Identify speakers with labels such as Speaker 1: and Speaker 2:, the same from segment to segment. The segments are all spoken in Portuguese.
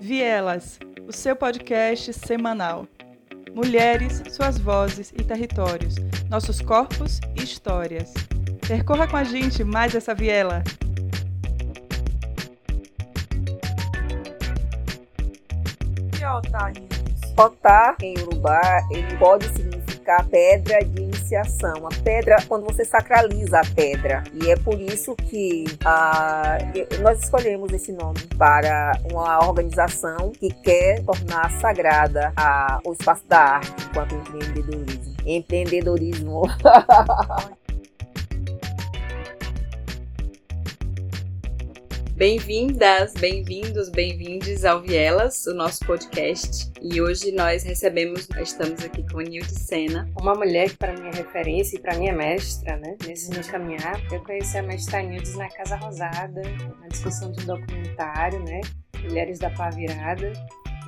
Speaker 1: Vielas, o seu podcast semanal. Mulheres, suas vozes e territórios, nossos corpos e histórias. Percorra com a gente mais essa viela.
Speaker 2: Otar,
Speaker 3: em Urubá, ele pode significar pedra de A pedra, quando você sacraliza a pedra. E é por isso que ah, nós escolhemos esse nome para uma organização que quer tornar sagrada a, o espaço da arte enquanto empreendedorismo. Empreendedorismo.
Speaker 4: Bem-vindas, bem-vindos, bem-vindes ao Vielas, o nosso podcast. E hoje nós recebemos, estamos aqui com Nilde Sena.
Speaker 5: Uma mulher que para mim é referência e para mim é mestra, né? Nesse meu caminhar. Eu conheci a mestra Nildes na Casa Rosada, na discussão de um documentário, né? Mulheres da Pá Virada.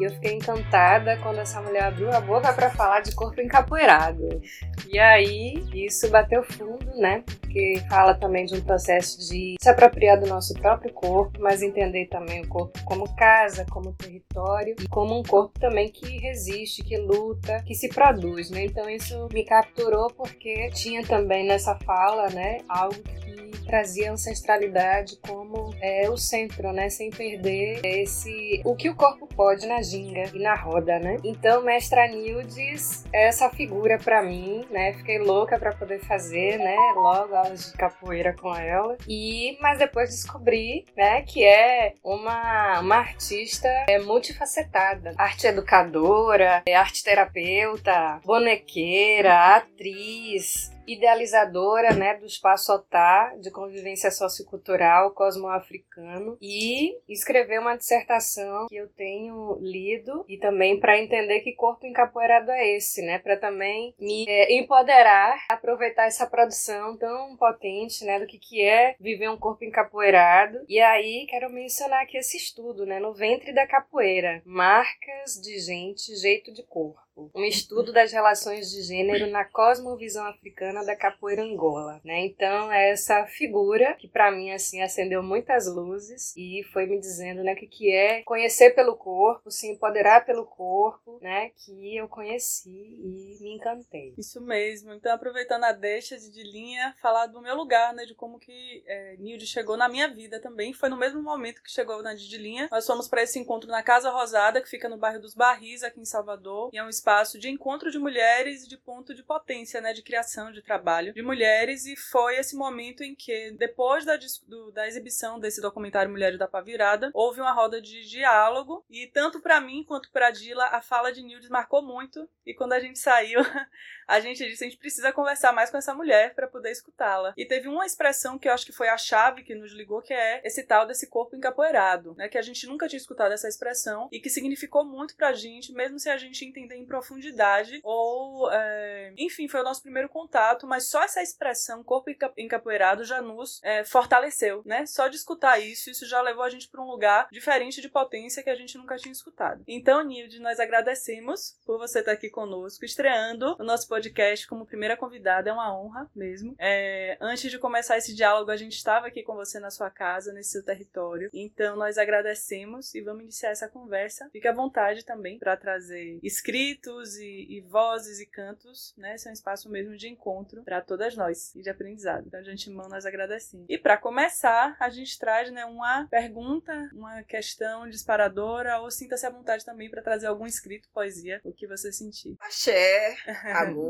Speaker 5: E eu fiquei encantada quando essa mulher abriu a boca para falar de corpo encapoeirado. E aí, isso bateu fundo, né? Porque fala também de um processo de se apropriar do nosso próprio corpo, mas entender também o corpo como casa, como território e como um corpo também que resiste, que luta, que se produz, né? Então isso me capturou porque tinha também nessa fala, né, algo que trazia ancestralidade como é, o centro, né? Sem perder esse o que o corpo pode na ginga e na roda, né? Então, mestra Nildes é essa figura para mim, né? Fiquei louca para poder fazer, né? Logo aulas de capoeira com ela. E mas depois descobri, né, que é uma uma artista é, multifacetada, arte educadora, é, arte terapeuta, bonequeira, atriz, idealizadora né, do Espaço Otá de Convivência Sociocultural Cosmoafricano e escreveu uma dissertação que eu tenho lido e também para entender que corpo encapoeirado é esse, né, para também me é, empoderar, aproveitar essa produção tão potente né, do que, que é viver um corpo encapoeirado. E aí quero mencionar aqui esse estudo, né, no ventre da capoeira, marcas de gente, jeito de corpo um estudo das relações de gênero na cosmovisão africana da capoeira Angola, né? Então, é essa figura que para mim assim acendeu muitas luzes e foi me dizendo, né, que que é conhecer pelo corpo, se empoderar pelo corpo, né, que eu conheci e me encantei.
Speaker 2: Isso mesmo. Então, aproveitando a deixa de linha, falar do meu lugar, né, de como que é, Nilde chegou na minha vida também. Foi no mesmo momento que chegou na de linha. Nós fomos para esse encontro na Casa Rosada, que fica no bairro dos Barris, aqui em Salvador, e é um espaço espaço de encontro de mulheres de ponto de potência, né, de criação de trabalho de mulheres. E foi esse momento em que depois da, do, da exibição desse documentário Mulheres da Pavirada, houve uma roda de diálogo. E tanto para mim quanto para Dila a fala de Nildes marcou muito. E quando a gente saiu a gente disse a gente precisa conversar mais com essa mulher para poder escutá-la e teve uma expressão que eu acho que foi a chave que nos ligou que é esse tal desse corpo encapoeirado, né, que a gente nunca tinha escutado essa expressão e que significou muito pra gente mesmo se a gente entender em profundidade, ou é, enfim, foi o nosso primeiro contato, mas só essa expressão corpo encapoeirado já nos é, fortaleceu, né? Só de escutar isso, isso já levou a gente para um lugar diferente de potência que a gente nunca tinha escutado. Então, Nilde, nós agradecemos por você estar aqui conosco, estreando o nosso podcast como primeira convidada, é uma honra mesmo. É, antes de começar esse diálogo, a gente estava aqui com você na sua casa, nesse seu território, então nós agradecemos e vamos iniciar essa conversa. Fique à vontade também para trazer escritos e, e, vozes e cantos, né? Esse é um espaço mesmo de encontro para todas nós e de aprendizado. Então, de antemão, nós agradecemos. E para começar, a gente traz né, uma pergunta, uma questão disparadora, ou sinta-se à vontade também para trazer algum escrito, poesia, o que você sentir.
Speaker 3: Axé, amor,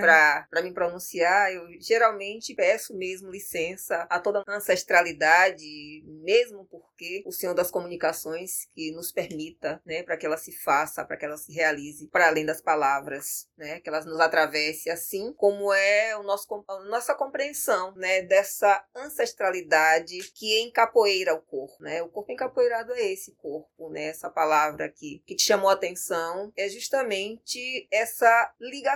Speaker 3: para me pronunciar, eu geralmente peço mesmo licença a toda a ancestralidade, mesmo porque o Senhor das Comunicações que nos permita, né, para que ela se faça, para que ela se realize para além das palavras, né? Que elas nos atravessem assim como é o nosso, a nossa compreensão, né? Dessa ancestralidade que encapoeira o corpo, né? O corpo encapoeirado é esse corpo, né? Essa palavra aqui que te chamou a atenção é justamente essa ligação,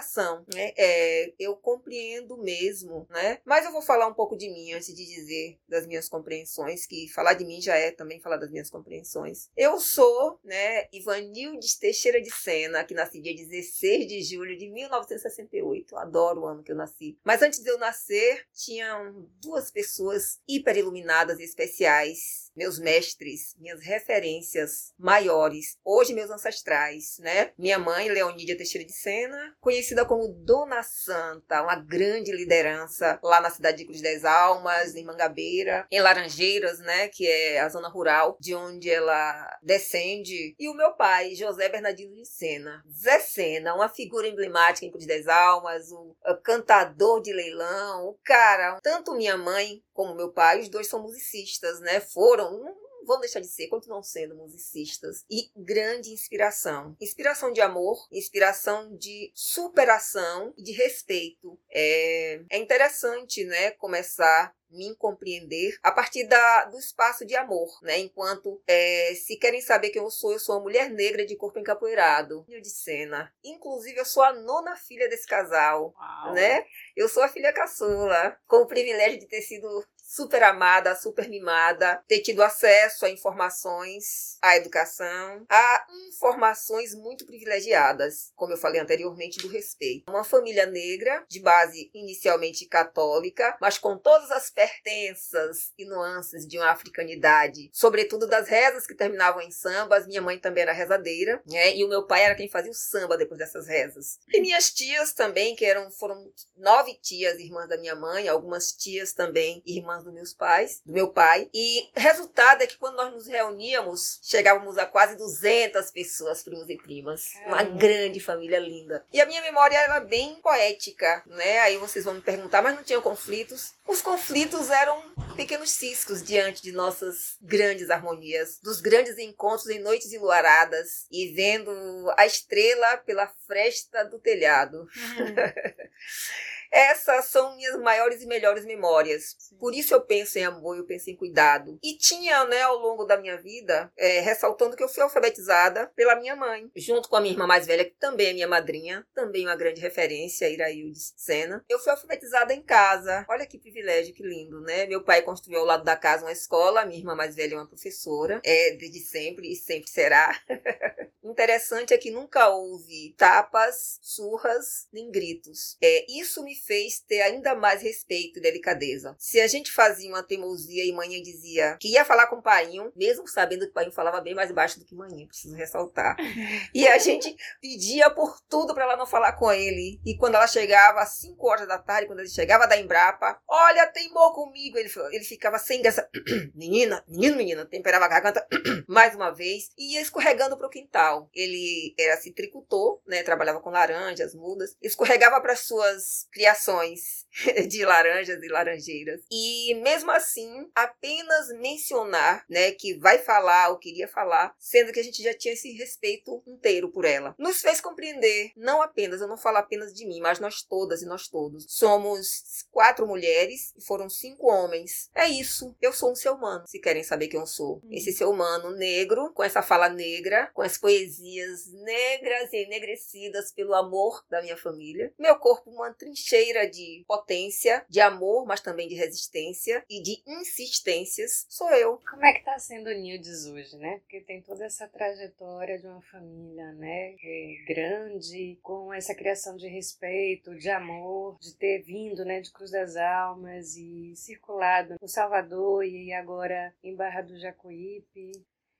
Speaker 3: né? É, eu compreendo mesmo, né? Mas eu vou falar um pouco de mim antes de dizer das minhas compreensões, que falar de mim já é também falar das minhas compreensões. Eu sou, né, Ivanildes Teixeira de Sena, que nasci dia 16 de julho de 1968. Adoro o ano que eu nasci. Mas antes de eu nascer, tinham duas pessoas hiper iluminadas e especiais, meus mestres, minhas referências maiores, hoje meus ancestrais, né? Minha mãe, Leonídia Teixeira de Sena, conhecida como Dona Santa, uma grande liderança lá na cidade de Cruz das Almas, em Mangabeira, em Laranjeiras, né? Que é a zona rural de onde ela descende. E o meu pai, José Bernardino de Sena. Zé Sena, uma figura emblemática em Cruz das Almas, o cantador de leilão, o cara. Tanto minha mãe como meu pai, os dois são musicistas, né? Foram, não vão deixar de ser, continuam sendo musicistas. E grande inspiração. Inspiração de amor, inspiração de superação e de respeito. É, é interessante, né, começar me compreender a partir da, do espaço de amor, né? Enquanto é, se querem saber quem eu sou, eu sou uma mulher negra de corpo encapoeirado, de cena. Inclusive, eu sou a nona filha desse casal, Uau. né? Eu sou a filha caçula, com o privilégio de ter sido super amada, super mimada, ter tido acesso a informações, à educação, a informações muito privilegiadas, como eu falei anteriormente, do respeito. Uma família negra, de base inicialmente católica, mas com todas as pertenças e nuances de uma africanidade, sobretudo das rezas que terminavam em sambas. Minha mãe também era rezadeira, né? E o meu pai era quem fazia o samba depois dessas rezas. E minhas tias também, que eram foram nove tias irmãs da minha mãe, algumas tias também irmãs irmãs dos meus pais, do meu pai. E resultado é que quando nós nos reuníamos, chegávamos a quase 200 pessoas, primos e primas. Uma grande família linda. E a minha memória era bem poética, né? Aí vocês vão me perguntar, mas não tinham conflitos? Os conflitos eram pequenos ciscos diante de nossas grandes harmonias, dos grandes encontros em noites enluaradas e vendo a estrela pela fresta do telhado. Uhum. Essas são minhas maiores e melhores memórias. Por isso eu penso em amor, eu penso em cuidado. E tinha, né, ao longo da minha vida, é, ressaltando que eu fui alfabetizada pela minha mãe, junto com a minha irmã mais velha, que também é minha madrinha, também uma grande referência, Irailde Sena. Eu fui alfabetizada em casa. Olha que privilégio, que lindo, né? Meu pai construiu ao lado da casa uma escola, minha irmã mais velha é uma professora, é desde sempre e sempre será. Interessante é que nunca houve tapas, surras, nem gritos. É, isso me fez ter ainda mais respeito e delicadeza. Se a gente fazia uma teimosia e manhã dizia que ia falar com o pai, mesmo sabendo que o pai falava bem mais baixo do que manhã, preciso ressaltar. E a gente pedia por tudo para ela não falar com ele. E quando ela chegava às 5 horas da tarde, quando ele chegava da Embrapa, olha, teimou comigo. Ele, ele ficava sem graça. menina, menino, menina, temperava a garganta mais uma vez e ia escorregando pro quintal. Ele era citricultor, né? Trabalhava com laranjas, mudas, escorregava para suas criações variações de laranjas e laranjeiras. E mesmo assim, apenas mencionar, né, que vai falar ou queria falar, sendo que a gente já tinha esse respeito inteiro por ela, nos fez compreender, não apenas, eu não falo apenas de mim, mas nós todas e nós todos. Somos quatro mulheres e foram cinco homens. É isso, eu sou um ser humano, se querem saber quem eu sou. Hum. Esse ser humano negro, com essa fala negra, com as poesias negras e enegrecidas pelo amor da minha família. Meu corpo uma trincheira cheira de potência, de amor, mas também de resistência e de insistências, sou eu.
Speaker 5: Como é que tá sendo o Nildes hoje, né? Porque tem toda essa trajetória de uma família, né? É grande, com essa criação de respeito, de amor, de ter vindo, né? De Cruz das Almas e circulado no Salvador e agora em Barra do Jacuípe.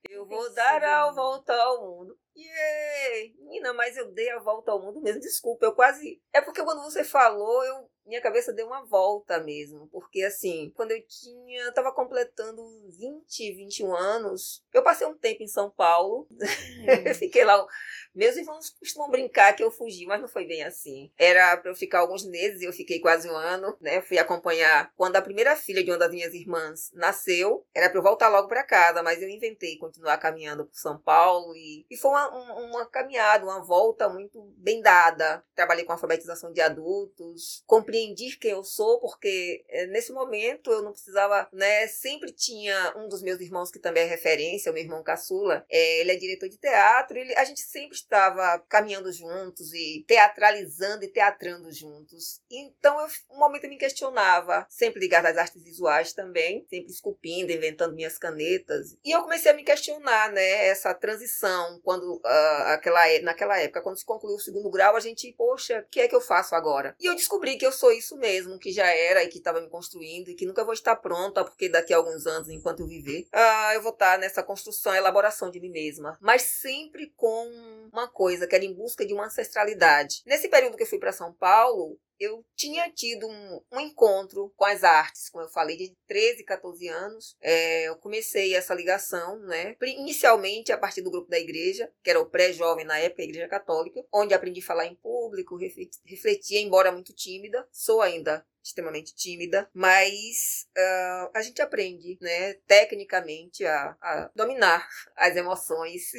Speaker 3: Eu vou dar a volta ao mundo. Yay! Menina, mas eu dei a volta ao mundo mesmo. Desculpa, eu quase. É porque quando você falou, eu minha cabeça deu uma volta mesmo. Porque, assim, quando eu tinha. Eu tava completando 20, 21 anos, eu passei um tempo em São Paulo. Hum. Fiquei lá. Meus irmãos costumam brincar que eu fugi, mas não foi bem assim. Era para eu ficar alguns meses eu fiquei quase um ano, né? Fui acompanhar quando a primeira filha de uma das minhas irmãs nasceu. Era para eu voltar logo para casa, mas eu inventei continuar caminhando por São Paulo e, e foi uma, uma caminhada, uma volta muito bem dada. Trabalhei com alfabetização de adultos, compreendi quem eu sou, porque é, nesse momento eu não precisava, né? Sempre tinha um dos meus irmãos que também é referência, o meu irmão caçula, é, ele é diretor de teatro, ele, a gente sempre estava caminhando juntos e teatralizando e teatrando juntos. Então, eu, um momento eu me questionava, sempre ligada às artes visuais também, sempre esculpindo, inventando minhas canetas. E eu comecei a me questionar, né, essa transição, quando uh, aquela, naquela época, quando se concluiu o segundo grau, a gente, poxa, o que é que eu faço agora? E eu descobri que eu sou isso mesmo, que já era e que estava me construindo e que nunca vou estar pronta, porque daqui a alguns anos, enquanto eu viver, uh, eu vou estar nessa construção, elaboração de mim mesma. Mas sempre com uma coisa, que era em busca de uma ancestralidade. Nesse período que eu fui para São Paulo, eu tinha tido um, um, encontro com as artes, como eu falei, de 13, 14 anos. É, eu comecei essa ligação, né? Inicialmente a partir do grupo da igreja, que era o pré-jovem na época, a Igreja Católica, onde aprendi a falar em público, refletia, embora muito tímida. Sou ainda extremamente tímida, mas uh, a gente aprende, né, tecnicamente a, a dominar as emoções.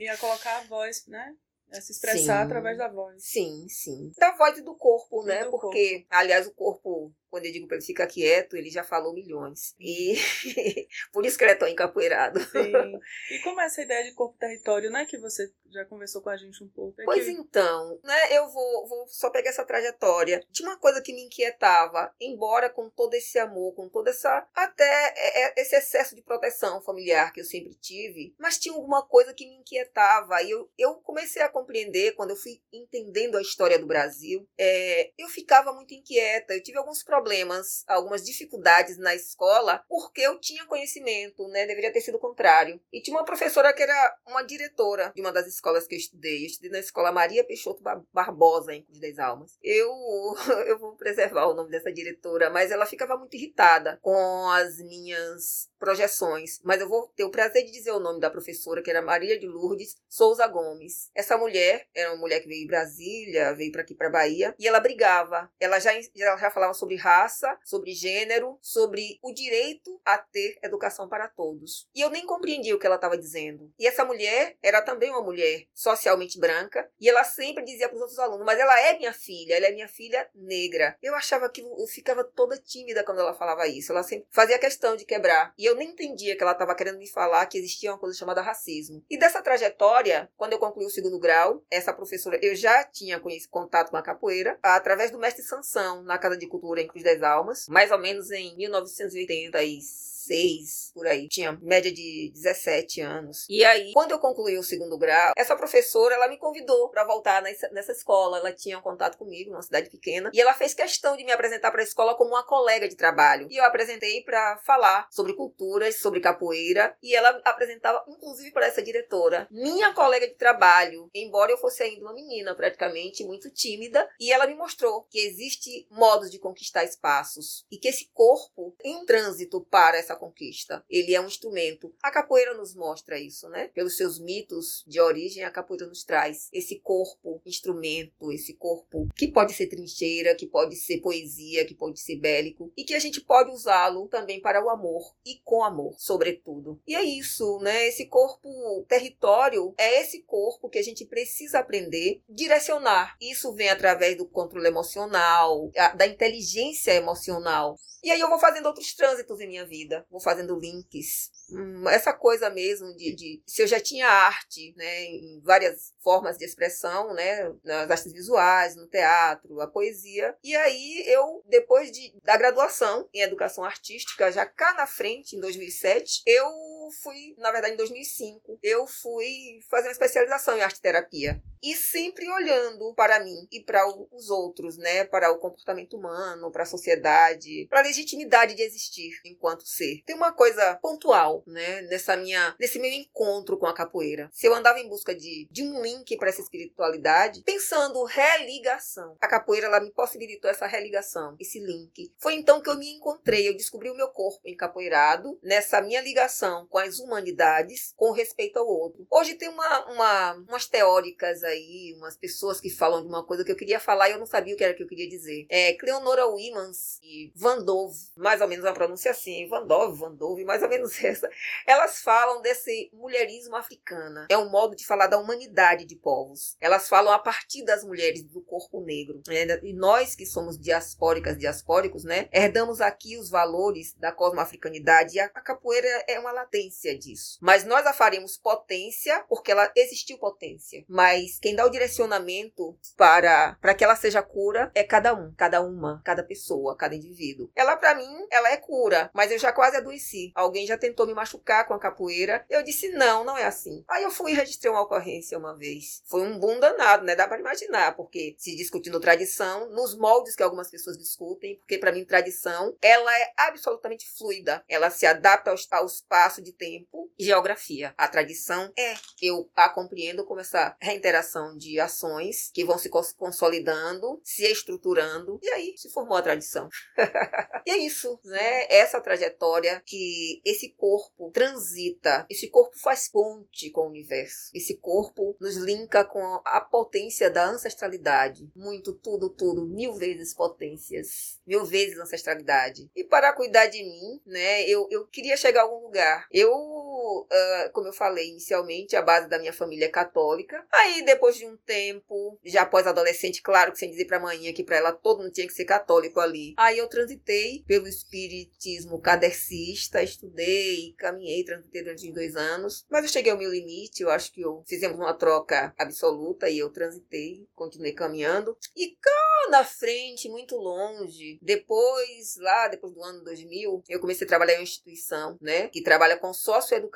Speaker 2: e a colocar a voz, né? É se expressar sim, através da voz.
Speaker 3: Sim, sim. Da voz e do corpo, né?
Speaker 2: Do
Speaker 3: Porque,
Speaker 2: corpo.
Speaker 3: aliás, o corpo quando eu digo para ele ficar quieto, ele já falou milhões. E por isso que ele é tão encapoeirado.
Speaker 2: Sim. E como é essa ideia de corpo-território, né? Que você já conversou com a gente um pouco.
Speaker 3: É pois
Speaker 2: que...
Speaker 3: então, né? Eu vou, vou só pegar essa trajetória. de uma coisa que me inquietava, embora com todo esse amor, com toda essa. até é, é, esse excesso de proteção familiar que eu sempre tive, mas tinha alguma coisa que me inquietava. E eu, eu comecei a compreender, quando eu fui entendendo a história do Brasil, é, eu ficava muito inquieta. Eu tive alguns problemas problemas, algumas dificuldades na escola, porque eu tinha conhecimento, né? Deveria ter sido o contrário. E tinha uma professora que era uma diretora de uma das escolas que eu estudei. Eu estudei na escola Maria Peixoto Barbosa, em Cruz das Almas. Eu, eu vou preservar o nome dessa diretora, mas ela ficava muito irritada com as minhas projeções. Mas eu vou ter o prazer de dizer o nome da professora, que era Maria de Lourdes Souza Gomes. Essa mulher era uma mulher que veio de Brasília, veio para aqui para Bahia, e ela brigava. Ela já, ela já falava sobre raça, sobre gênero, sobre o direito a ter educação para todos. E eu nem compreendia o que ela estava dizendo. E essa mulher era também uma mulher socialmente branca, e ela sempre dizia para os outros alunos: Mas ela é minha filha, ela é minha filha negra. Eu achava que eu ficava toda tímida quando ela falava isso. Ela sempre fazia questão de quebrar. E eu nem entendia que ela estava querendo me falar que existia uma coisa chamada racismo. E dessa trajetória, quando eu concluí o segundo grau, essa professora, eu já tinha contato com a capoeira através do mestre Sansão, na Casa de Cultura em Das Almas, mais ou menos em 1986 16, por aí. Tinha média de 17 anos. E aí, quando eu concluí o segundo grau, essa professora, ela me convidou para voltar nessa, nessa escola. Ela tinha um contato comigo, numa cidade pequena, e ela fez questão de me apresentar para a escola como uma colega de trabalho. E eu apresentei para falar sobre culturas, sobre capoeira, e ela apresentava inclusive para essa diretora, minha colega de trabalho, embora eu fosse ainda uma menina praticamente muito tímida, e ela me mostrou que existe modos de conquistar espaços e que esse corpo em trânsito para essa conquista. Ele é um instrumento. A capoeira nos mostra isso, né? Pelos seus mitos de origem, a capoeira nos traz esse corpo instrumento, esse corpo que pode ser trincheira, que pode ser poesia, que pode ser bélico e que a gente pode usá-lo também para o amor e com amor, sobretudo. E é isso, né? Esse corpo território é esse corpo que a gente precisa aprender direcionar. Isso vem através do controle emocional, da inteligência emocional. E aí eu vou fazendo outros trânsitos em minha vida, vou fazendo links. Hum, essa coisa mesmo de, de, se eu já tinha arte, né, em várias formas de expressão, né, nas artes visuais, no teatro, a poesia. E aí eu, depois de, da graduação em educação artística, já cá na frente, em 2007, eu fui, na verdade, em 2005, eu fui fazer uma especialização em arte terapia. E sempre olhando para mim e para os outros, né? Para o comportamento humano, para a sociedade, para a legitimidade de existir enquanto ser. Tem uma coisa pontual, né? Nessa minha, nesse meu encontro com a capoeira. Se eu andava em busca de, de um link para essa espiritualidade, pensando religação. A capoeira, ela me possibilitou essa religação, esse link. Foi então que eu me encontrei, eu descobri o meu corpo encapoeirado, nessa minha ligação com as humanidades, com respeito ao outro. Hoje tem uma, uma umas teóricas aí, umas pessoas que falam de uma coisa que eu queria falar e eu não sabia o que era que eu queria dizer. É Cleonora Wimans e Van Dove, mais ou menos a pronúncia assim, Van Dove, Van Dove, mais ou menos essa. Elas falam desse mulherismo africana. É um modo de falar da humanidade de povos. Elas falam a partir das mulheres do corpo negro. Né? E nós que somos diaspóricas, diaspóricos, né, herdamos aqui os valores da cosmoafricanidade e a, a capoeira é uma latência disso. Mas nós a faremos potência porque ela existiu potência. Mas quem dá o direcionamento para para que ela seja cura é cada um, cada uma, cada pessoa, cada indivíduo. Ela para mim, ela é cura, mas eu já quase adoeci. Alguém já tentou me machucar com a capoeira. Eu disse não, não é assim. Aí eu fui e registrei uma ocorrência uma vez. Foi um boom danado, né? Dá para imaginar, porque se discutindo tradição nos moldes que algumas pessoas discutem, porque para mim tradição, ela é absolutamente fluida. Ela se adapta ao, ao espaço de tempo e geografia. A tradição é. Eu a compreendo como essa reinteração de ações que vão se consolidando, se estruturando, e aí se formou a tradição. e é isso, né? Essa trajetória que esse corpo transita, esse corpo faz ponte com o universo. Esse corpo nos linka com a potência da ancestralidade. Muito, tudo, tudo, mil vezes potências, mil vezes ancestralidade. E para cuidar de mim, né, eu, eu queria chegar a algum lugar. Eu eu uh, como eu falei inicialmente, a base da minha família é católica. Aí, depois de um tempo, já pós-adolescente, claro que sem dizer pra manhã que pra ela todo mundo tinha que ser católico ali. Aí eu transitei pelo espiritismo kardecista, estudei, caminhei, transitei durante dois anos. Mas eu cheguei ao meu limite, eu acho que eu fizemos uma troca absoluta e eu transitei, continuei caminhando. E cá na frente, muito longe, depois, lá, depois do ano 2000, eu comecei a trabalhar em uma instituição, né, que trabalha com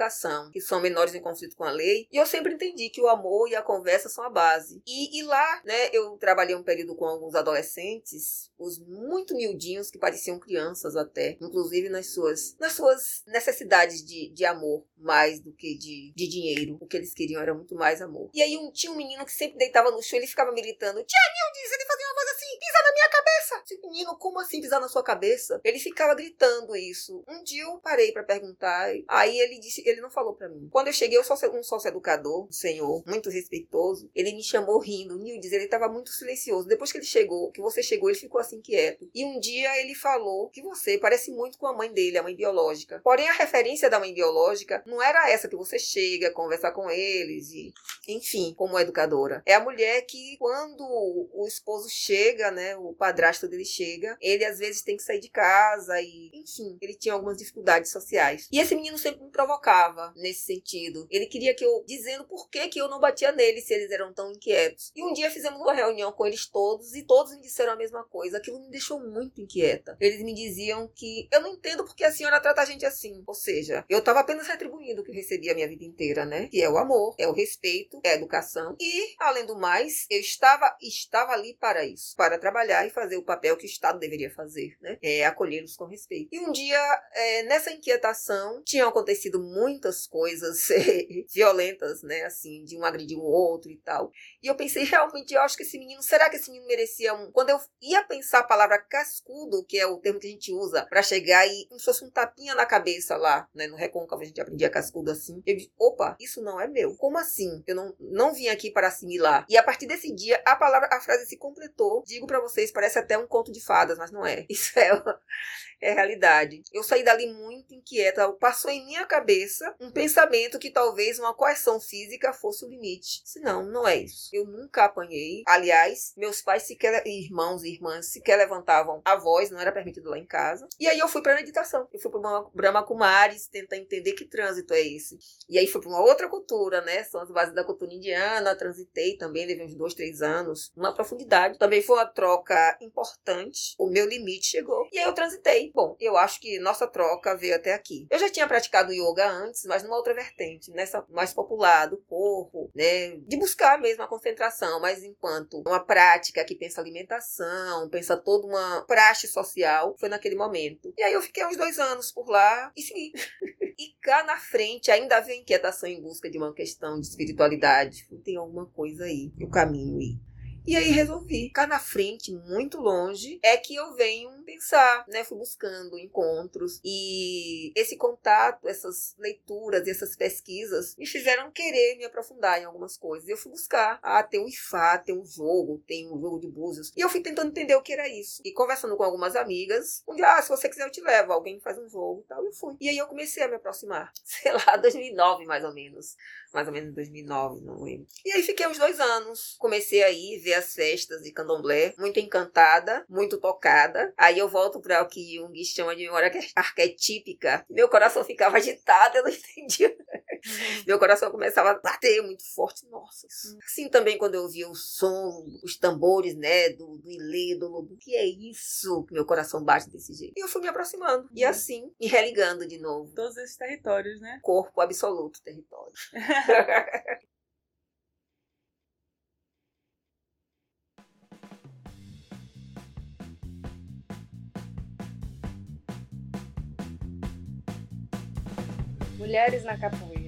Speaker 3: socioeducação, que são menores em conflito com a lei. E eu sempre entendi que o amor e a conversa são a base. E, e lá, né, eu trabalhei um período com alguns adolescentes, os muito miudinhos, que pareciam crianças até, inclusive nas suas, nas suas necessidades de, de amor, mais do que de, de dinheiro. O que eles queriam era muito mais amor. E aí um, tinha um menino que sempre deitava no chão, ele ficava me gritando, Tia Nildes, ele fazia uma voz assim, pisa minha cabeça. Esse menino, como assim pisar na sua cabeça? Ele ficava gritando isso. Um dia eu parei para perguntar, aí ele disse, ele não falou para mim. Quando eu cheguei, eu sou um sócio educador, um senhor, muito respeitoso, ele me chamou rindo. Nildes, ele estava muito silencioso. Depois que ele chegou, que você chegou, ele ficou assim quieto. E um dia ele falou que você parece muito com a mãe dele, a mãe biológica. Porém, a referência da mãe biológica não era essa que você chega, conversar com eles e, enfim, como educadora. É a mulher que, quando o esposo chega, né, o padrasto dele chega, ele às vezes tem que sair de casa e, enfim, ele tinha algumas dificuldades sociais. E esse menino sempre me provocava nesse sentido. Ele queria que eu, dizendo por que, que eu não batia neles se eles eram tão inquietos. E um dia fizemos uma reunião com eles todos e todos me disseram a mesma coisa. Aquilo me deixou muito inquieta. Eles me diziam que eu não entendo porque a senhora trata a gente assim. Ou seja, eu estava apenas retribuindo o que eu recebi a minha vida inteira, né? Que é o amor, é o respeito, é a educação. E, além do mais, eu estava, estava ali para isso. Para trabalhar e fazer o papel que o Estado deveria fazer, né? É acolhê-los com respeito. E um dia, é, nessa inquietação, tinham acontecido muitas coisas violentas, né? Assim, de um agredir o outro e tal. E eu pensei, realmente, eu acho que esse menino, será que esse menino merecia um. Quando eu ia pensar a palavra cascudo, que é o termo que a gente usa para chegar e como se fosse um tapinha na cabeça lá, né? No recôncavo a gente aprendia cascudo assim. Eu disse, opa, isso não é meu. Como assim? Eu não, não vim aqui para assimilar. E a partir desse dia, a palavra, a frase se completou. Digo para vocês, parece até um conto de fadas, mas não é. Isso é, é realidade. Eu saí dali muito inquieta. Passou em minha cabeça um pensamento que talvez uma coerção física fosse o limite. Se não, não é isso. Eu nunca apanhei. Aliás, meus pais sequer, irmãos e irmãs sequer levantavam a voz, não era permitido lá em casa. E aí eu fui para meditação. Eu fui para Brahma Kumaris tentar entender que trânsito é esse. E aí fui para uma outra cultura, né? São as bases da cultura indiana. Transitei também, levei uns dois, três anos. Uma profundidade. Também foi uma troca importante. O meu limite chegou. E aí eu transitei. Bom, eu acho que nossa troca veio até aqui. Eu já tinha praticado yoga antes, mas numa outra vertente, nessa mais popular do corpo, né? De buscar mesmo a concentração, mas enquanto uma prática que pensa alimentação, pensa toda uma praxe social, foi naquele momento. E aí eu fiquei uns dois anos por lá e segui. e cá na frente ainda havia inquietação em busca de uma questão de espiritualidade. Tem alguma coisa aí, o caminho aí. E aí resolvi. Ficar na frente, muito longe, é que eu venho pensar, né? Fui buscando encontros e esse contato, essas leituras, essas pesquisas me fizeram querer me aprofundar em algumas coisas. Eu fui buscar, ah, tem um IFA, tem um jogo, tem um jogo de búzios. E eu fui tentando entender o que era isso. E conversando com algumas amigas, um dia, ah, se você quiser eu te levo, alguém faz um jogo e tal. E eu fui. E aí eu comecei a me aproximar. Sei lá, 2009 mais ou menos mais ou menos em 2009, não lembro. E aí fiquei uns dois anos. Comecei a ir ver as festas de candomblé, muito encantada, muito tocada. Aí eu volto para o que Jung chama de memória arquetípica. Meu coração ficava agitado, eu não entendia. Meu coração começava a bater muito forte. Nossa. Assim também quando eu ouvia o som, os tambores, né, do, do ilê, do lobo. que é isso que meu coração bate desse jeito? E eu fui me aproximando. E uhum. assim, me religando de novo.
Speaker 2: Todos esses territórios, né?
Speaker 3: Corpo absoluto, território.
Speaker 5: Mulheres na capoeira?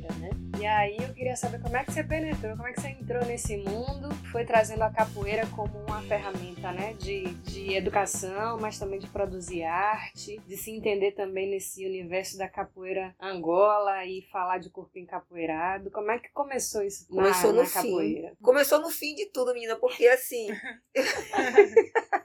Speaker 5: E aí eu queria saber como é que você penetrou, como é que você entrou nesse mundo, foi trazendo a capoeira como uma ferramenta, né, de, de educação, mas também de produzir arte, de se entender também nesse universo da capoeira Angola e falar de corpo encapoeirado. Como é que começou isso
Speaker 3: começou
Speaker 5: na,
Speaker 3: no
Speaker 5: na capoeira?
Speaker 3: Fim. Começou no fim de tudo, menina, porque assim...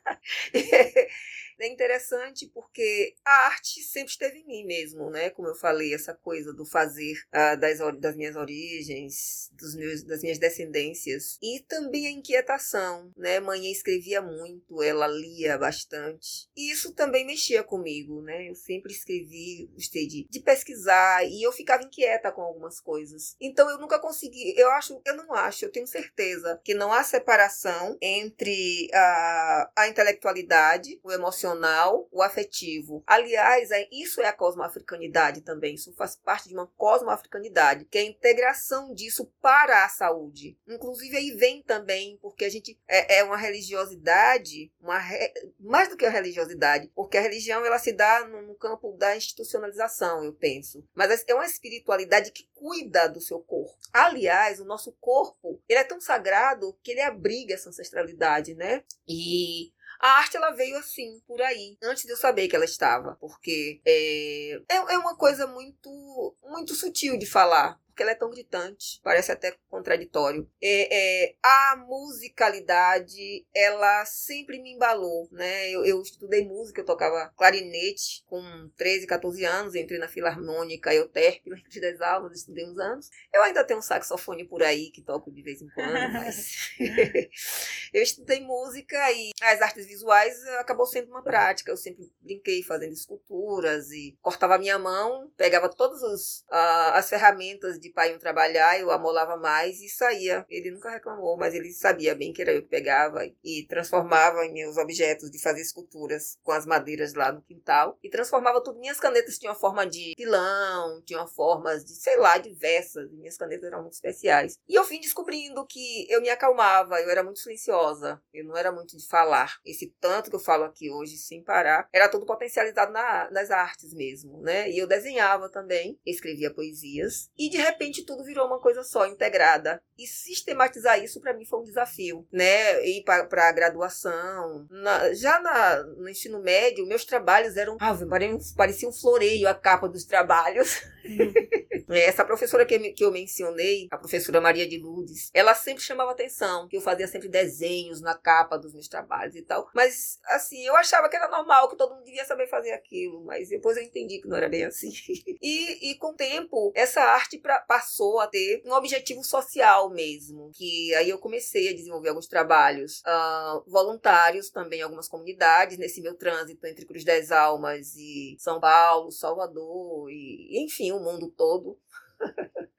Speaker 3: É interessante porque a arte sempre esteve em mim mesmo, né? Como eu falei, essa coisa do fazer uh, das, das minhas origens, dos meus, das minhas descendências. E também a inquietação, né? Mãe escrevia muito, ela lia bastante. E isso também mexia comigo, né? Eu sempre escrevi, gostei de, de pesquisar e eu ficava inquieta com algumas coisas. Então eu nunca consegui, eu acho, eu não acho, eu tenho certeza que não há separação entre a, a intelectualidade, o emocional emocional, o afetivo. Aliás, é, isso é a cosmoafricanidade também. Isso faz parte de uma cosmoafricanidade, que é a integração disso para a saúde. Inclusive, aí vem também, porque a gente é, é uma religiosidade, uma re... mais do que a religiosidade, porque a religião ela se dá no, no campo da institucionalização, eu penso. Mas é uma espiritualidade que cuida do seu corpo. Aliás, o nosso corpo, ele é tão sagrado que ele abriga essa ancestralidade, né? E a arte ela veio assim, por aí, antes de eu saber que ela estava, porque é, é, é uma coisa muito, muito sutil de falar porque ela é tão gritante, parece até contraditório. É, é, a musicalidade, ela sempre me embalou, né? Eu, eu, estudei música, eu tocava clarinete com 13, 14 anos, entrei na Filarmônica Euterpe, entre das aulas, estudei uns anos. Eu ainda tenho um saxofone por aí que toco de vez em quando, mas eu estudei música e as artes visuais acabou sendo uma prática. Eu sempre brinquei fazendo esculturas e cortava a minha mão, pegava todas os, uh, as ferramentas de de pai iam trabalhar, eu amolava mais e saía. Ele nunca reclamou, mas ele sabia bem que era eu que pegava e transformava em meus objetos de fazer esculturas com as madeiras lá no quintal. E transformava tudo. Minhas canetas tinham forma de pilão, tinham formas de, sei lá, diversas. Minhas canetas eram muito especiais. E eu fui descobrindo que eu me acalmava, eu era muito silenciosa, eu não era muito de falar. Esse tanto que eu falo aqui hoje sem parar, era tudo potencializado na, nas artes mesmo, né? E eu desenhava também, escrevia poesias. E de repente repente tudo virou uma coisa só, integrada. E sistematizar isso para mim foi um desafio, né? Ir para a graduação. Na, já na, no ensino médio, meus trabalhos eram. Ah, parecia um floreio a capa dos trabalhos. Uhum. Essa professora que, que eu mencionei, a professora Maria de Lourdes, ela sempre chamava atenção, que eu fazia sempre desenhos na capa dos meus trabalhos e tal. Mas, assim, eu achava que era normal, que todo mundo devia saber fazer aquilo, mas depois eu entendi que não era bem assim. e, e com o tempo, essa arte pra, passou a ter um objetivo social mesmo, que aí eu comecei a desenvolver alguns trabalhos uh, voluntários também em algumas comunidades, nesse meu trânsito entre Cruz das Almas e São Paulo, Salvador, e enfim, o mundo todo.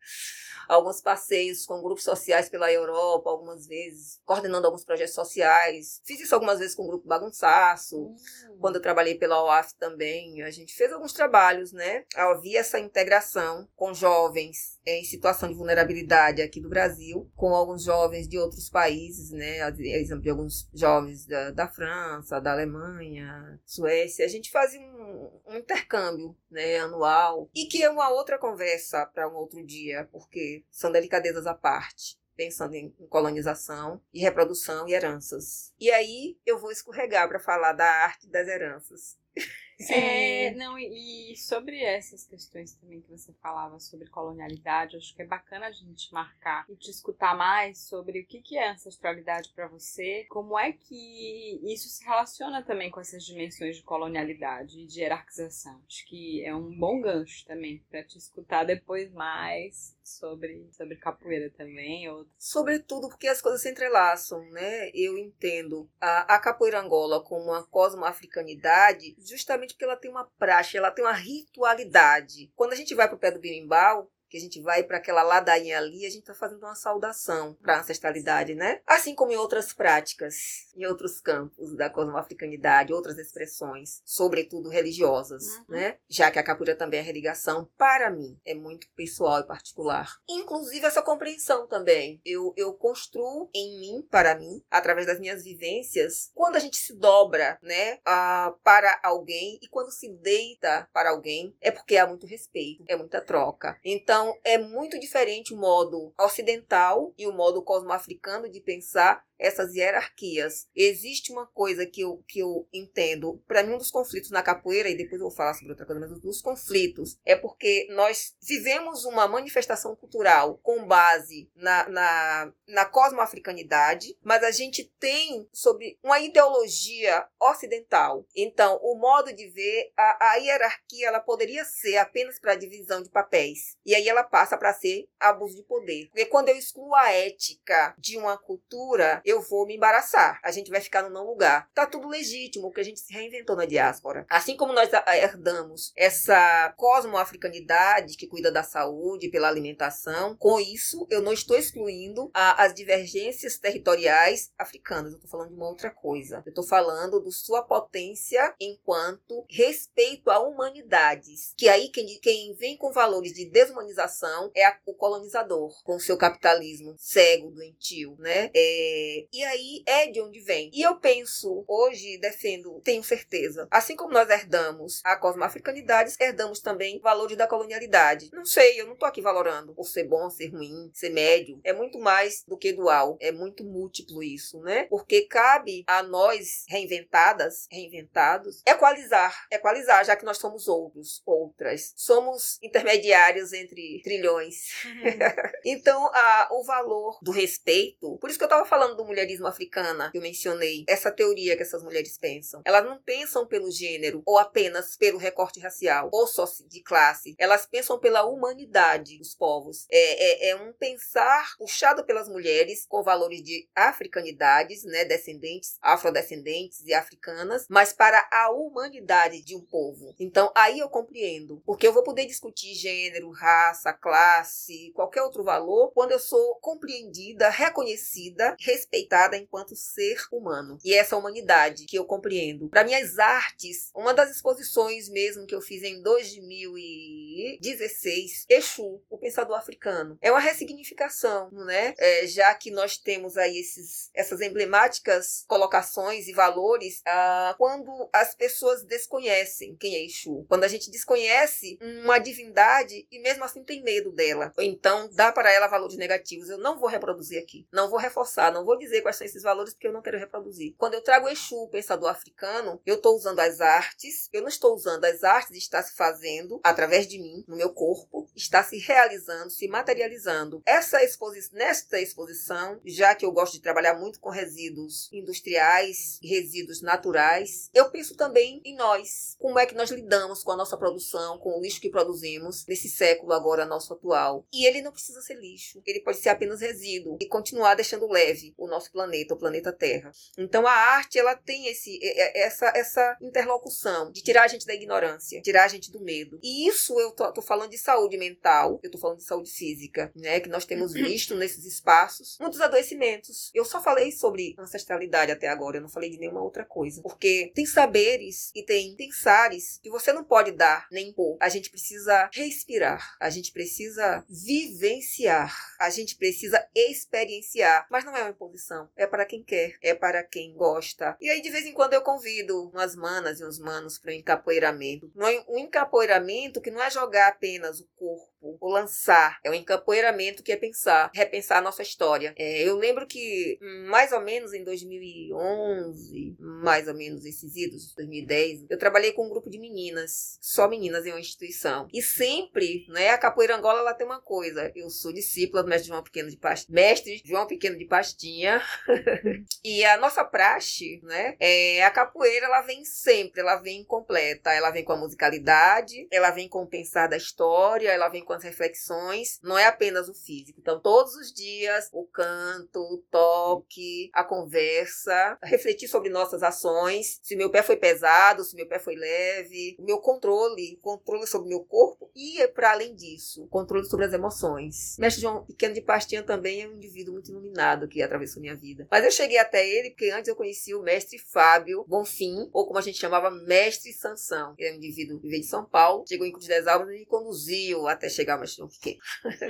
Speaker 3: alguns passeios com grupos sociais pela Europa, algumas vezes, coordenando alguns projetos sociais. Fiz isso algumas vezes com o grupo Bagunçaço, uhum. quando eu trabalhei pela OAF também. A gente fez alguns trabalhos, né? Havia essa integração com jovens em situação de vulnerabilidade aqui do Brasil, com alguns jovens de outros países, né? Exemplo de alguns jovens da, da França, da Alemanha, Suécia. A gente fazia um, um intercâmbio, né, anual, e que é uma outra conversa para um outro dia, porque são delicadezas à parte. pensando em colonização e reprodução e heranças. E aí eu vou escorregar para falar da arte das heranças.
Speaker 4: É, não, e, e, sobre essas questões também que você falava sobre colonialidade, acho que é bacana a gente marcar e te escutar mais sobre o que, que é ancestralidade para você, como é que isso se relaciona também com essas dimensões de colonialidade e de hierarquização. Acho que é um bom gancho também para te escutar depois mais sobre, sobre capoeira também. Ou...
Speaker 3: Sobretudo porque as coisas se entrelaçam, né? Eu entendo a, a capoeira angola como uma cosmoafricanidade justamente porque ela tem uma praxe, ela tem uma ritualidade. Quando a gente vai para o pé do birimbau, que a gente vai para aquela ladainha ali, a gente está fazendo uma saudação para a ancestralidade, né? Assim como em outras práticas, em outros campos da cosmoafricanidade, outras expressões, sobretudo religiosas, uhum. né? Já que a capura também é religação, para mim, é muito pessoal e particular. Inclusive essa compreensão também. Eu, eu construo em mim, para mim, através das minhas vivências, quando a gente se dobra, né, uh, para alguém e quando se deita para alguém, é porque há muito respeito, é muita troca. Então, então, é muito diferente o modo ocidental e o modo cosmoafricano de pensar essas hierarquias. Existe uma coisa que eu, que eu entendo, para mim, um dos conflitos na capoeira, e depois eu vou falar sobre outra coisa, mas um dos conflitos é porque nós vivemos uma manifestação cultural com base na, na, na cosmoafricanidade, mas a gente tem sobre uma ideologia ocidental. Então, o modo de ver, a, a hierarquia, ela poderia ser apenas para divisão de papéis. E aí ela passa para ser abuso de poder. Porque quando eu excluo a ética de uma cultura, eu vou me embaraçar. A gente vai ficar no não lugar. Tá tudo legítimo, porque a gente se reinventou na diáspora. Assim como nós herdamos essa cosmoafricanidade que cuida da saúde, pela alimentação, com isso eu não estou excluindo a, as divergências territoriais africanas. Eu estou falando de uma outra coisa. Eu estou falando do sua potência enquanto respeito a humanidades. Que aí quem, quem vem com valores de desumanização é a, o colonizador, com seu capitalismo cego, doentio, né? É, e aí é de onde vem. E eu penso, hoje defendo, tenho certeza, assim como nós herdamos a cosmoafricanidade, herdamos também valores da colonialidade. Não sei, eu não tô aqui valorando por ser bom, ser ruim, ser médio. É muito mais do que dual, é muito múltiplo isso, né? Porque cabe a nós reinventadas, reinventados, equalizar, equalizar, já que nós somos outros, outras. Somos intermediários entre trilhões. então, a, o valor do respeito, por isso que eu tava falando do mulherismo africana que eu mencionei, essa teoria que essas mulheres pensam. Elas não pensam pelo gênero ou apenas pelo recorte racial ou só de classe. Elas pensam pela humanidade dos povos. É, é, é um pensar puxado pelas mulheres com valores de africanidades, né, descendentes, afrodescendentes e africanas, mas para a humanidade de um povo. Então aí eu compreendo, porque eu vou poder discutir gênero, raça, classe, qualquer outro valor quando eu sou compreendida, reconhecida, respeitada respeitada enquanto ser humano. E essa humanidade que eu compreendo. Para minhas artes, uma das exposições mesmo que eu fiz em 2016, Exu, o pensador africano. É uma ressignificação, né? É, já que nós temos aí esses, essas emblemáticas colocações e valores ah, quando as pessoas desconhecem quem é Exu. Quando a gente desconhece uma divindade e mesmo assim tem medo dela. Então dá para ela valores negativos. Eu não vou reproduzir aqui. Não vou reforçar, não vou dizer quais são esses valores porque eu não quero reproduzir. Quando eu trago Exu, o pensador africano, eu estou usando as artes, eu não estou usando as artes, está se fazendo através de mim, no meu corpo, está se realizando, se materializando. Essa exposição, nesta exposição, já que eu gosto de trabalhar muito com resíduos industriais, resíduos naturais, eu penso também em nós. Como é que nós lidamos com a nossa produção, com o lixo que produzimos nesse século agora nosso atual. E ele não precisa ser lixo, ele pode ser apenas resíduo e continuar deixando leve o nosso planeta, o planeta Terra. Então a arte ela tem esse, essa, essa interlocução de tirar a gente da ignorância, tirar a gente do medo. E isso eu tô, tô falando de saúde mental, eu tô falando de saúde física, né? Que nós temos visto nesses espaços muitos adoecimentos. Eu só falei sobre ancestralidade até agora, eu não falei de nenhuma outra coisa. Porque tem saberes e tem pensares que você não pode dar nem impor. A gente precisa respirar, a gente precisa vivenciar, a gente precisa experienciar, mas não é uma imposição é para quem quer, é para quem gosta. E aí, de vez em quando, eu convido umas manas e uns manos para o encapoeiramento. Um encapoeiramento que não é jogar apenas o corpo o lançar. É o encapoeiramento que é pensar, repensar a nossa história. É, eu lembro que mais ou menos em 2011, mais ou menos esses idos, 2010, eu trabalhei com um grupo de meninas, só meninas em uma instituição. E sempre, né, a capoeira Angola ela tem uma coisa. Eu sou discípula do mestre João Pequeno de Pastinha, mestre João Pequeno de Pastinha. e a nossa praxe, né, é a capoeira ela vem sempre, ela vem completa, ela vem com a musicalidade, ela vem com o pensar da história, ela vem com as reflexões, não é apenas o físico. Então, todos os dias, o canto, o toque, a conversa, refletir sobre nossas ações, se meu pé foi pesado, se meu pé foi leve, o meu controle, controle sobre o meu corpo e, para além disso, controle sobre as emoções. Mestre João Pequeno de Pastinha também é um indivíduo muito iluminado que atravessou minha vida. Mas eu cheguei até ele porque antes eu conheci o mestre Fábio Bonfim, ou como a gente chamava, mestre Sansão. Ele é um indivíduo que veio de São Paulo, chegou em Cruz das Almas e me conduziu até chegar ao mestre João Pequeno,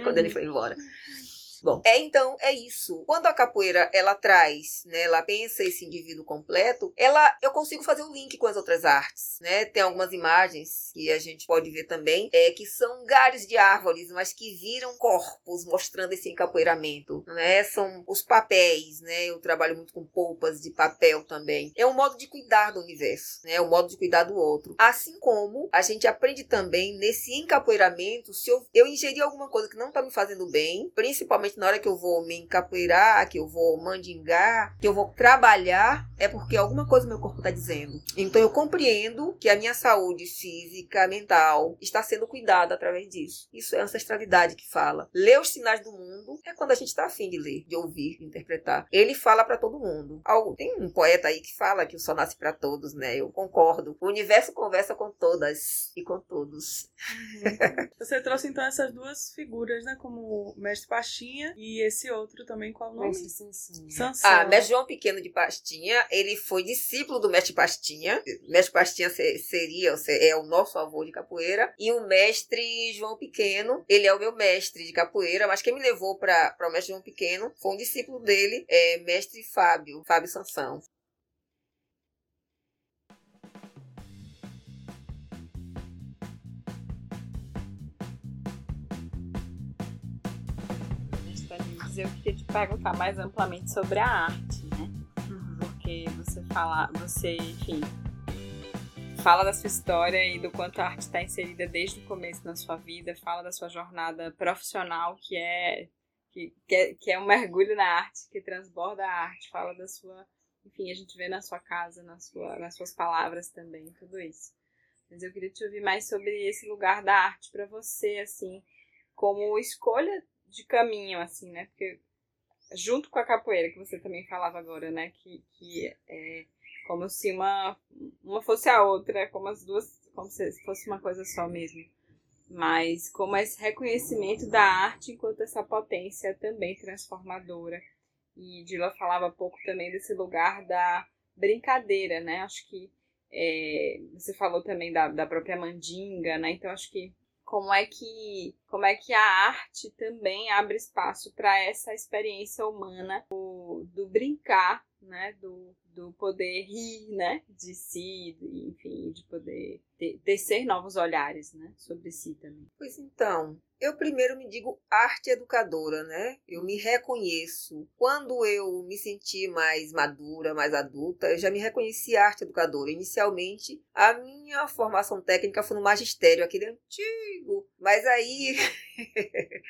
Speaker 3: quando ele foi embora. Bom, é então é isso. Quando a capoeira ela traz, né, ela pensa esse indivíduo completo, ela eu consigo fazer um link com as outras artes, né? Tem algumas imagens que a gente pode ver também, é que são galhos de árvores, mas que viram corpos mostrando esse encapoeiramento, né? São os papéis, né? Eu trabalho muito com polpas de papel também. É um modo de cuidar do universo, né? É um modo de cuidar do outro. Assim como a gente aprende também nesse encapoeiramento, se eu, eu ingerir alguma coisa que não está me fazendo bem, principalmente principalmente na hora que eu vou me encapoeirar, que eu vou mandingar, que eu vou trabalhar, é porque alguma coisa meu corpo está dizendo. Então eu compreendo que a minha saúde física, mental, está sendo cuidada através disso. Isso é ancestralidade que fala. Ler os sinais do mundo é quando a gente está afim de ler, de ouvir, de interpretar. Ele fala para todo mundo. Tem um poeta aí que fala que o sol nasce para todos, né? Eu concordo. O universo conversa com todas e com todos.
Speaker 2: Uhum. Você trouxe então essas duas figuras, né? Como o mestre Pachinha e esse outro também, qual o nome? Mestre
Speaker 3: Sansão. Ah, Mestre João Pequeno de Pastinha, ele foi discípulo do Mestre Pastinha. Mestre Pastinha seria, é o nosso avô de capoeira. E o Mestre João Pequeno, ele é o meu mestre de capoeira, mas quem me levou para o Mestre João Pequeno foi um discípulo dele, é Mestre Fábio, Fábio Sansão.
Speaker 4: Eu queria te perguntar mais amplamente sobre a arte, né? Uhum. Porque você fala, você, enfim, fala da sua história e do quanto a arte está inserida desde o começo na sua vida, fala da sua jornada profissional, que é que, que, é, que é um mergulho na arte, que transborda a arte, fala da sua, enfim, a gente vê na sua casa, na sua, nas suas palavras também, tudo isso. Mas eu queria te ouvir mais sobre esse lugar da arte para você, assim, como escolha de caminho, assim, né? Porque junto com a capoeira, que você também falava agora, né? Que, que é como se uma, uma fosse a outra, como as duas, como se fosse uma coisa só mesmo. Mas como esse reconhecimento da arte enquanto essa potência também transformadora. E Dila falava pouco também desse lugar da brincadeira, né? Acho que é, você falou também da, da própria mandinga, né? Então acho que como é que como é que a arte também abre espaço para essa experiência humana do, do, brincar, né, do, do poder rir, né, de si, enfim, de poder tecer novos olhares, né, sobre si também.
Speaker 3: Pois então, eu primeiro me digo arte educadora, né? Eu me reconheço. Quando eu me senti mais madura, mais adulta, eu já me reconheci arte educadora. Inicialmente, a minha formação técnica foi no magistério, aquele antigo. Mas aí,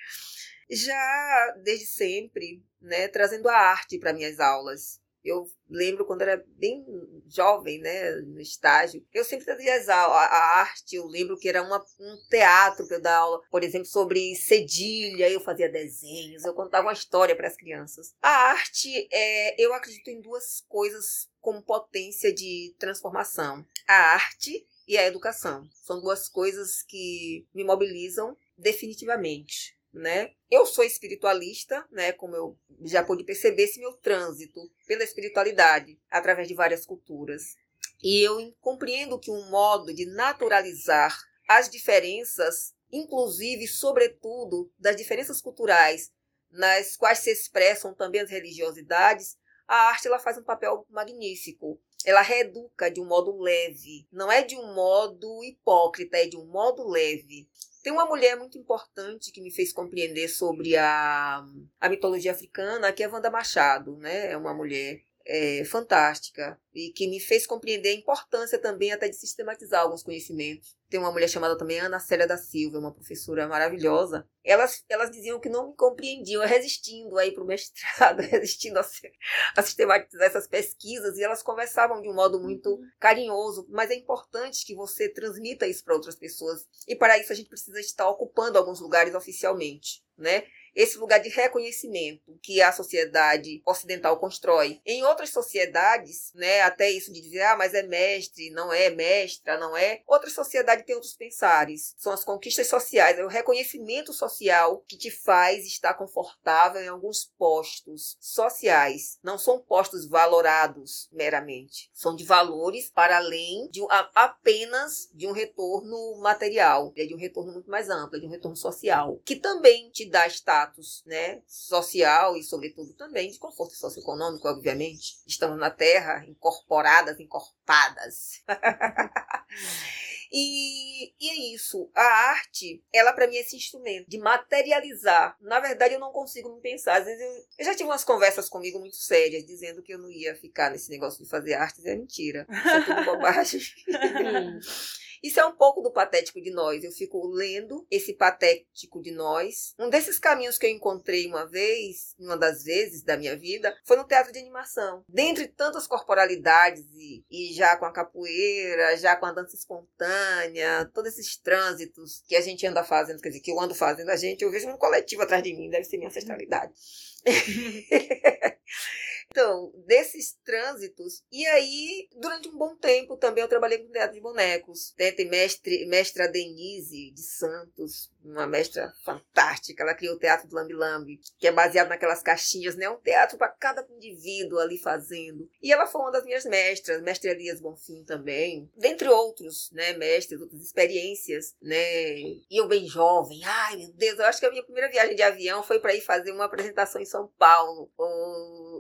Speaker 3: já desde sempre, né, trazendo a arte para minhas aulas. Eu lembro quando era bem jovem, né, no estágio, eu sempre fazia a, a arte. Eu lembro que era uma, um teatro que eu dava aula, por exemplo, sobre cedilha. Eu fazia desenhos, eu contava uma história para as crianças. A arte, é, eu acredito em duas coisas com potência de transformação: a arte e a educação. São duas coisas que me mobilizam definitivamente né? Eu sou espiritualista, né? Como eu já pude perceber esse meu trânsito pela espiritualidade através de várias culturas. E eu compreendo que um modo de naturalizar as diferenças, inclusive, sobretudo, das diferenças culturais, nas quais se expressam também as religiosidades, a arte ela faz um papel magnífico. Ela reeduca de um modo leve, não é de um modo hipócrita, é de um modo leve. Tem uma mulher muito importante que me fez compreender sobre a, a mitologia africana, que é Wanda Machado, né? É uma mulher é, fantástica e que me fez compreender a importância também até de sistematizar alguns conhecimentos. Tem uma mulher chamada também Ana Célia da Silva, uma professora maravilhosa. Elas, elas diziam que não me compreendiam, resistindo aí para o mestrado, resistindo a, a, sistematizar essas pesquisas, e elas conversavam de um modo muito uhum. carinhoso, mas é importante que você transmita isso para outras pessoas. E para isso a gente precisa estar ocupando alguns lugares oficialmente, né? Esse lugar de reconhecimento que a sociedade ocidental constrói. Em outras sociedades, né, até isso de dizer, ah, mas é mestre, não é mestra, não é. Outra sociedade tem outros pensares. São as conquistas sociais, é o reconhecimento social que te faz estar confortável em alguns postos sociais. Não são postos valorados meramente. São de valores para além de apenas de um retorno material, é de um retorno muito mais amplo, é de um retorno social, que também te dá status status né, social e, sobretudo, também de conforto socioeconômico, obviamente. Estamos na Terra, incorporadas, encorpadas. E, e, é isso. A arte, ela para mim é esse instrumento de materializar. Na verdade, eu não consigo me pensar. Às vezes eu, eu, já tive umas conversas comigo muito sérias, dizendo que eu não ia ficar nesse negócio de fazer artes. É mentira. Isso é tudo bobagem. Isso é um pouco do patético de nós. Eu fico lendo esse patético de nós. Um desses caminhos que eu encontrei uma vez, uma das vezes da minha vida, foi no teatro de animação. Dentre tantas corporalidades e, e já com a capoeira, já com a dança espontânea, todos esses trânsitos que a gente anda fazendo, quer dizer, que eu ando fazendo a gente, eu vejo um coletivo atrás de mim, deve ser minha ancestralidade. Então, desses trânsitos. E aí, durante um bom tempo, também eu trabalhei com teatro de bonecos. Né? Tem mestre, mestra Denise de Santos, uma mestra fantástica. Ela criou o Teatro do Lambi Lambi, que é baseado naquelas caixinhas, né? Um teatro para cada indivíduo ali fazendo. E ela foi uma das minhas mestras, mestre Elias Bonfim também, dentre outros, né? Mestres, outras experiências, né? E eu bem jovem, ai meu Deus, eu acho que a minha primeira viagem de avião foi para ir fazer uma apresentação em São Paulo,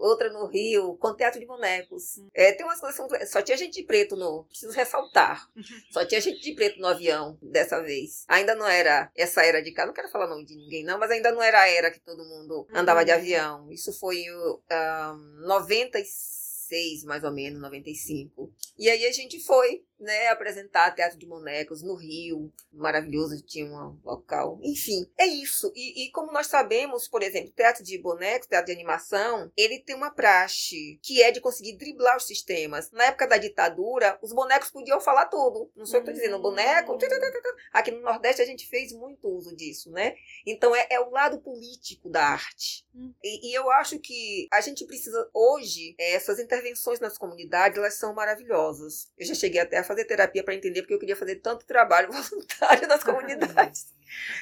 Speaker 3: outra no Rio, com teatro de bonecos. É, tem umas coisas, só tinha gente de preto no, preciso ressaltar, só tinha gente de preto no avião dessa vez. Ainda não era essa era de cá, não quero falar nome de ninguém não, mas ainda não era a era que todo mundo andava de uhum. avião. Isso foi um, 96, mais ou menos, 95. E aí a gente foi né, apresentar teatro de bonecos no Rio, maravilhoso, tinha um local. Enfim, é isso. E, e, como nós sabemos, por exemplo, teatro de bonecos, teatro de animação, ele tem uma praxe que é de conseguir driblar os sistemas. Na época da ditadura, os bonecos podiam falar tudo. Não sei o que eu estou dizendo, boneco. Aqui no Nordeste a gente fez muito uso disso, né? Então é, é o lado político da arte. Hum. E, e, eu acho que a gente precisa, hoje, essas intervenções nas comunidades, elas são maravilhosas. Eu já cheguei até a fazer terapia para entender porque eu queria fazer tanto trabalho voluntário nas comunidades.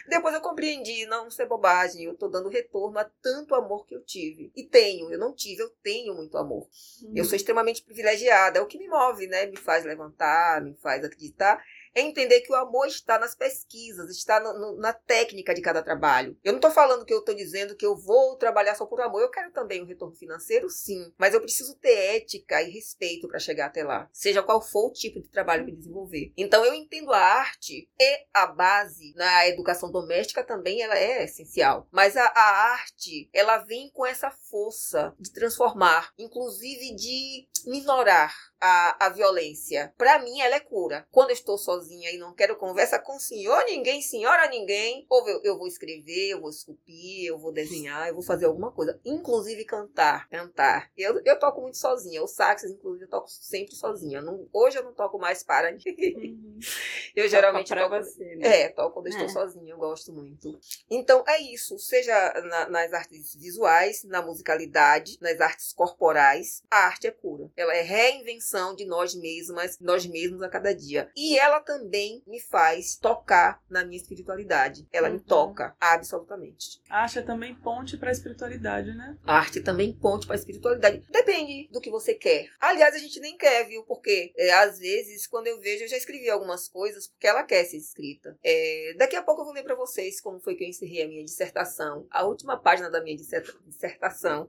Speaker 3: Depois eu compreendi, não, isso é bobagem, eu estou dando retorno a tanto amor que eu tive. E tenho, eu não tive, eu tenho muito amor. Uhum. Eu sou extremamente privilegiada, é o que me move, né? Me faz levantar, me faz acreditar é entender que o amor está nas pesquisas, está no, no, na técnica de cada trabalho. Eu não estou falando que eu estou dizendo que eu vou trabalhar só por amor. Eu quero também um retorno financeiro, sim. Mas eu preciso ter ética e respeito para chegar até lá. Seja qual for o tipo de trabalho que desenvolver. Então eu entendo a arte e a base na educação doméstica também ela é essencial. Mas a, a arte, ela vem com essa força de transformar, inclusive de minorar a, a violência. Para mim, ela é cura. Quando eu estou sozinha e não quero conversa com senhor ninguém, senhora ninguém, ou eu, eu vou escrever, eu vou esculpir, eu vou desenhar, eu vou fazer alguma coisa. Inclusive cantar. Cantar. Eu, eu toco muito sozinha. O sax, inclusive, eu toco sempre sozinha. Não, hoje eu não toco mais para ninguém. Uhum. Eu geralmente
Speaker 4: toco.
Speaker 3: Você, né? É, toco quando é. estou sozinha. Eu gosto muito. Então, é isso. Seja na, nas artes visuais, na musicalidade, nas artes corporais, a arte é cura. Ela é reinvenção de nós mesmas, nós mesmos a cada dia. E ela também me faz tocar na minha espiritualidade. Ela uhum. me toca absolutamente.
Speaker 2: A arte é também ponte para a espiritualidade, né?
Speaker 3: A arte também ponte para a espiritualidade. Depende do que você quer. Aliás, a gente nem quer, viu? Porque é, às vezes, quando eu vejo, eu já escrevi algumas coisas porque ela quer ser escrita. É, daqui a pouco eu vou ler para vocês como foi que eu encerrei a minha dissertação. A última página da minha dissertação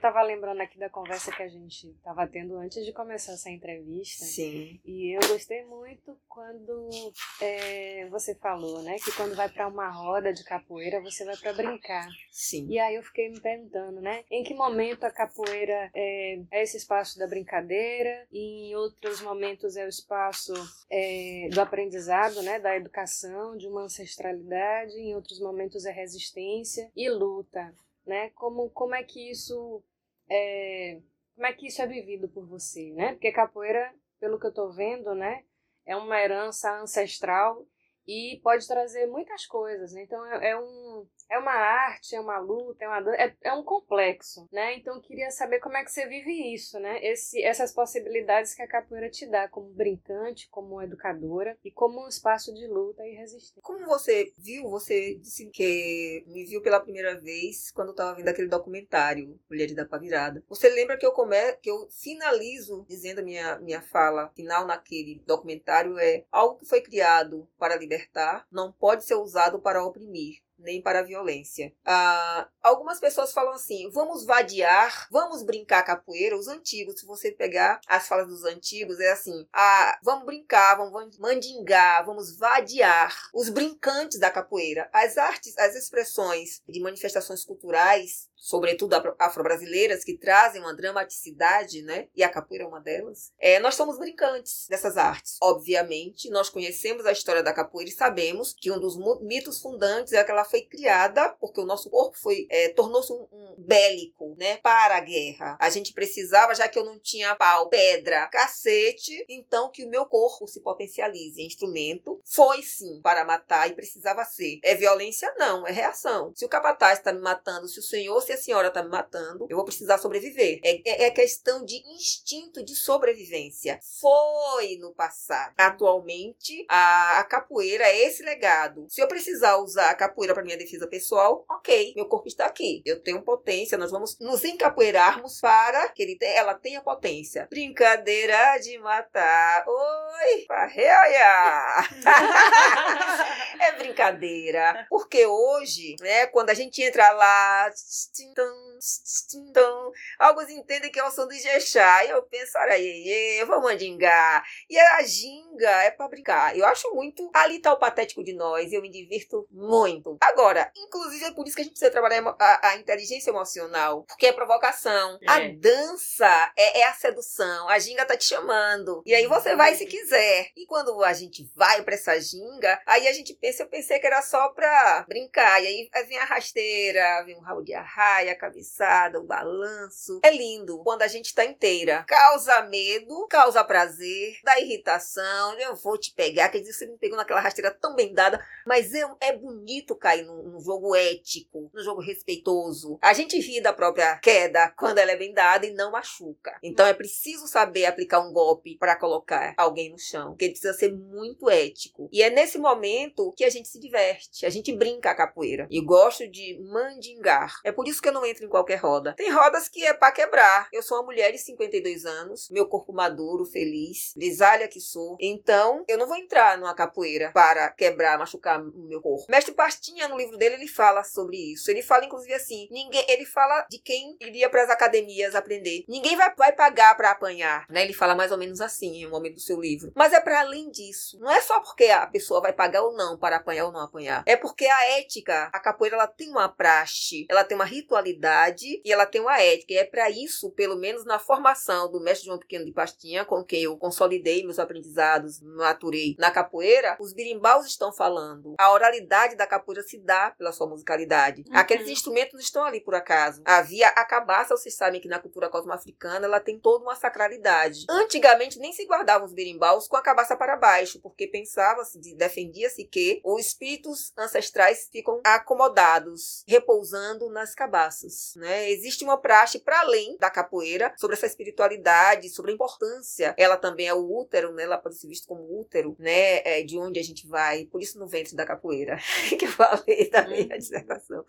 Speaker 5: Tava lembrando aqui da conversa que a gente tava tendo antes de começar essa entrevista.
Speaker 3: Sim.
Speaker 5: E eu gostei muito quando é, você falou, né? Que quando vai para uma roda de capoeira, você vai para brincar.
Speaker 3: Sim.
Speaker 5: E aí eu fiquei me perguntando, né? Em que momento a capoeira é, é esse espaço da brincadeira e em outros momentos é o espaço é, do aprendizado, né? Da educação, de uma ancestralidade. Em outros momentos é resistência e luta, né? Como, como é que isso é, como é que isso é vivido por você, né? Porque capoeira, pelo que eu estou vendo, né, é uma herança ancestral e pode trazer muitas coisas. Né? Então é, é um é uma arte, é uma luta, é, uma, é, é um complexo, né? Então queria saber como é que você vive isso, né? Esse, essas possibilidades que a capoeira te dá como brincante, como educadora e como um espaço de luta e resistência.
Speaker 3: Como você viu, você disse que me viu pela primeira vez quando estava vendo aquele documentário Mulheres da Pavirada. Você lembra que eu come, que eu finalizo dizendo a minha minha fala final naquele documentário é algo que foi criado para libertar, não pode ser usado para oprimir nem para a violência. Ah, algumas pessoas falam assim: vamos vadiar, vamos brincar capoeira. Os antigos, se você pegar as falas dos antigos, é assim: ah, vamos brincar, vamos mandingar, vamos vadiar. Os brincantes da capoeira, as artes, as expressões de manifestações culturais sobretudo afro-brasileiras, que trazem uma dramaticidade, né? E a capoeira é uma delas. É, nós somos brincantes dessas artes. Obviamente, nós conhecemos a história da capoeira e sabemos que um dos mitos fundantes é que ela foi criada porque o nosso corpo foi é, tornou-se um, um, bélico, né? Para a guerra. A gente precisava, já que eu não tinha pau, pedra, cacete, então que o meu corpo se potencialize. Instrumento foi sim para matar e precisava ser. É violência? Não, é reação. Se o capataz está me matando, se o senhor se a senhora está me matando, eu vou precisar sobreviver. É, é, é, questão de instinto de sobrevivência. Foi no passado. Atualmente, a, a capoeira é esse legado. Se eu precisar usar a capoeira para minha defesa pessoal, ok, meu corpo está aqui. Eu tenho potência, nós vamos nos encapoeirarmos para que ele, ela tenha potência. Brincadeira de matar. Oi, parreia! é brincadeira. Porque hoje, né, quando a gente entra lá, então, alguns entendem que é o som do Ijexá. E eu penso, araie, vou mandingar. E a ginga é pra brincar. Eu acho muito ali tá o patético de nós. Eu me divirto muito. Agora, inclusive é por isso que a gente precisa trabalhar a, a inteligência emocional. Porque é provocação. É. A dança é, é, a sedução. A ginga tá te chamando. E aí você vai se quiser. E quando a gente vai pra essa ginga, aí a gente pensa, eu pensei que era só pra brincar. E aí vem a rasteira, vem um rabo de arrasto raia, a cabeçada, o balanço. É lindo quando a gente está inteira. Causa medo, causa prazer, dá irritação. Eu vou te pegar. Quer dizer, você me pegou naquela rasteira tão bem dada. Mas é, é bonito cair num, num jogo ético, num jogo respeitoso. A gente ri da própria queda quando ela é bem dada e não machuca. Então é preciso saber aplicar um golpe para colocar alguém no chão. Porque precisa ser muito ético. E é nesse momento que a gente se diverte. A gente brinca a capoeira. E gosto de mandingar. É por isso que eu não entro em qualquer roda. Tem rodas que é para quebrar. Eu sou uma mulher de 52 anos, meu corpo maduro, feliz, grisalha que sou. Então, eu não vou entrar numa capoeira para quebrar, machucar o meu corpo. Mestre Pastinha, no livro dele, ele fala sobre isso. Ele fala, inclusive, assim: ninguém. Ele fala de quem iria para as academias aprender. Ninguém vai, vai pagar para apanhar. Né? Ele fala mais ou menos assim em um momento do seu livro. Mas é para além disso. Não é só porque a pessoa vai pagar ou não para apanhar ou não apanhar. É porque a ética, a capoeira, ela tem uma praxe, ela tem uma ritualidade e ela tem uma ética. E é para isso, pelo menos na formação do mestre João Pequeno de Pastinha, com quem eu consolidei meus aprendizados, maturei na capoeira, os birimbaus estão falando. A oralidade da capoeira se dá pela sua musicalidade. Uhum. Aqueles instrumentos não estão ali por acaso. Havia a cabaça, vocês sabem que na cultura cosmoafricana ela tem toda uma sacralidade. Antigamente nem se guardavam os birimbaus com a cabaça para baixo, porque pensava-se, defendia-se que os espíritos ancestrais ficam acomodados, repousando nas cabaças, né? Existe uma praxe para além da capoeira sobre essa espiritualidade, sobre a importância. Ela também é o útero, né? Ela pode ser vista como útero, né? É de onde a gente vai. Por isso no ventre da capoeira que eu falei também a uhum. dissertação.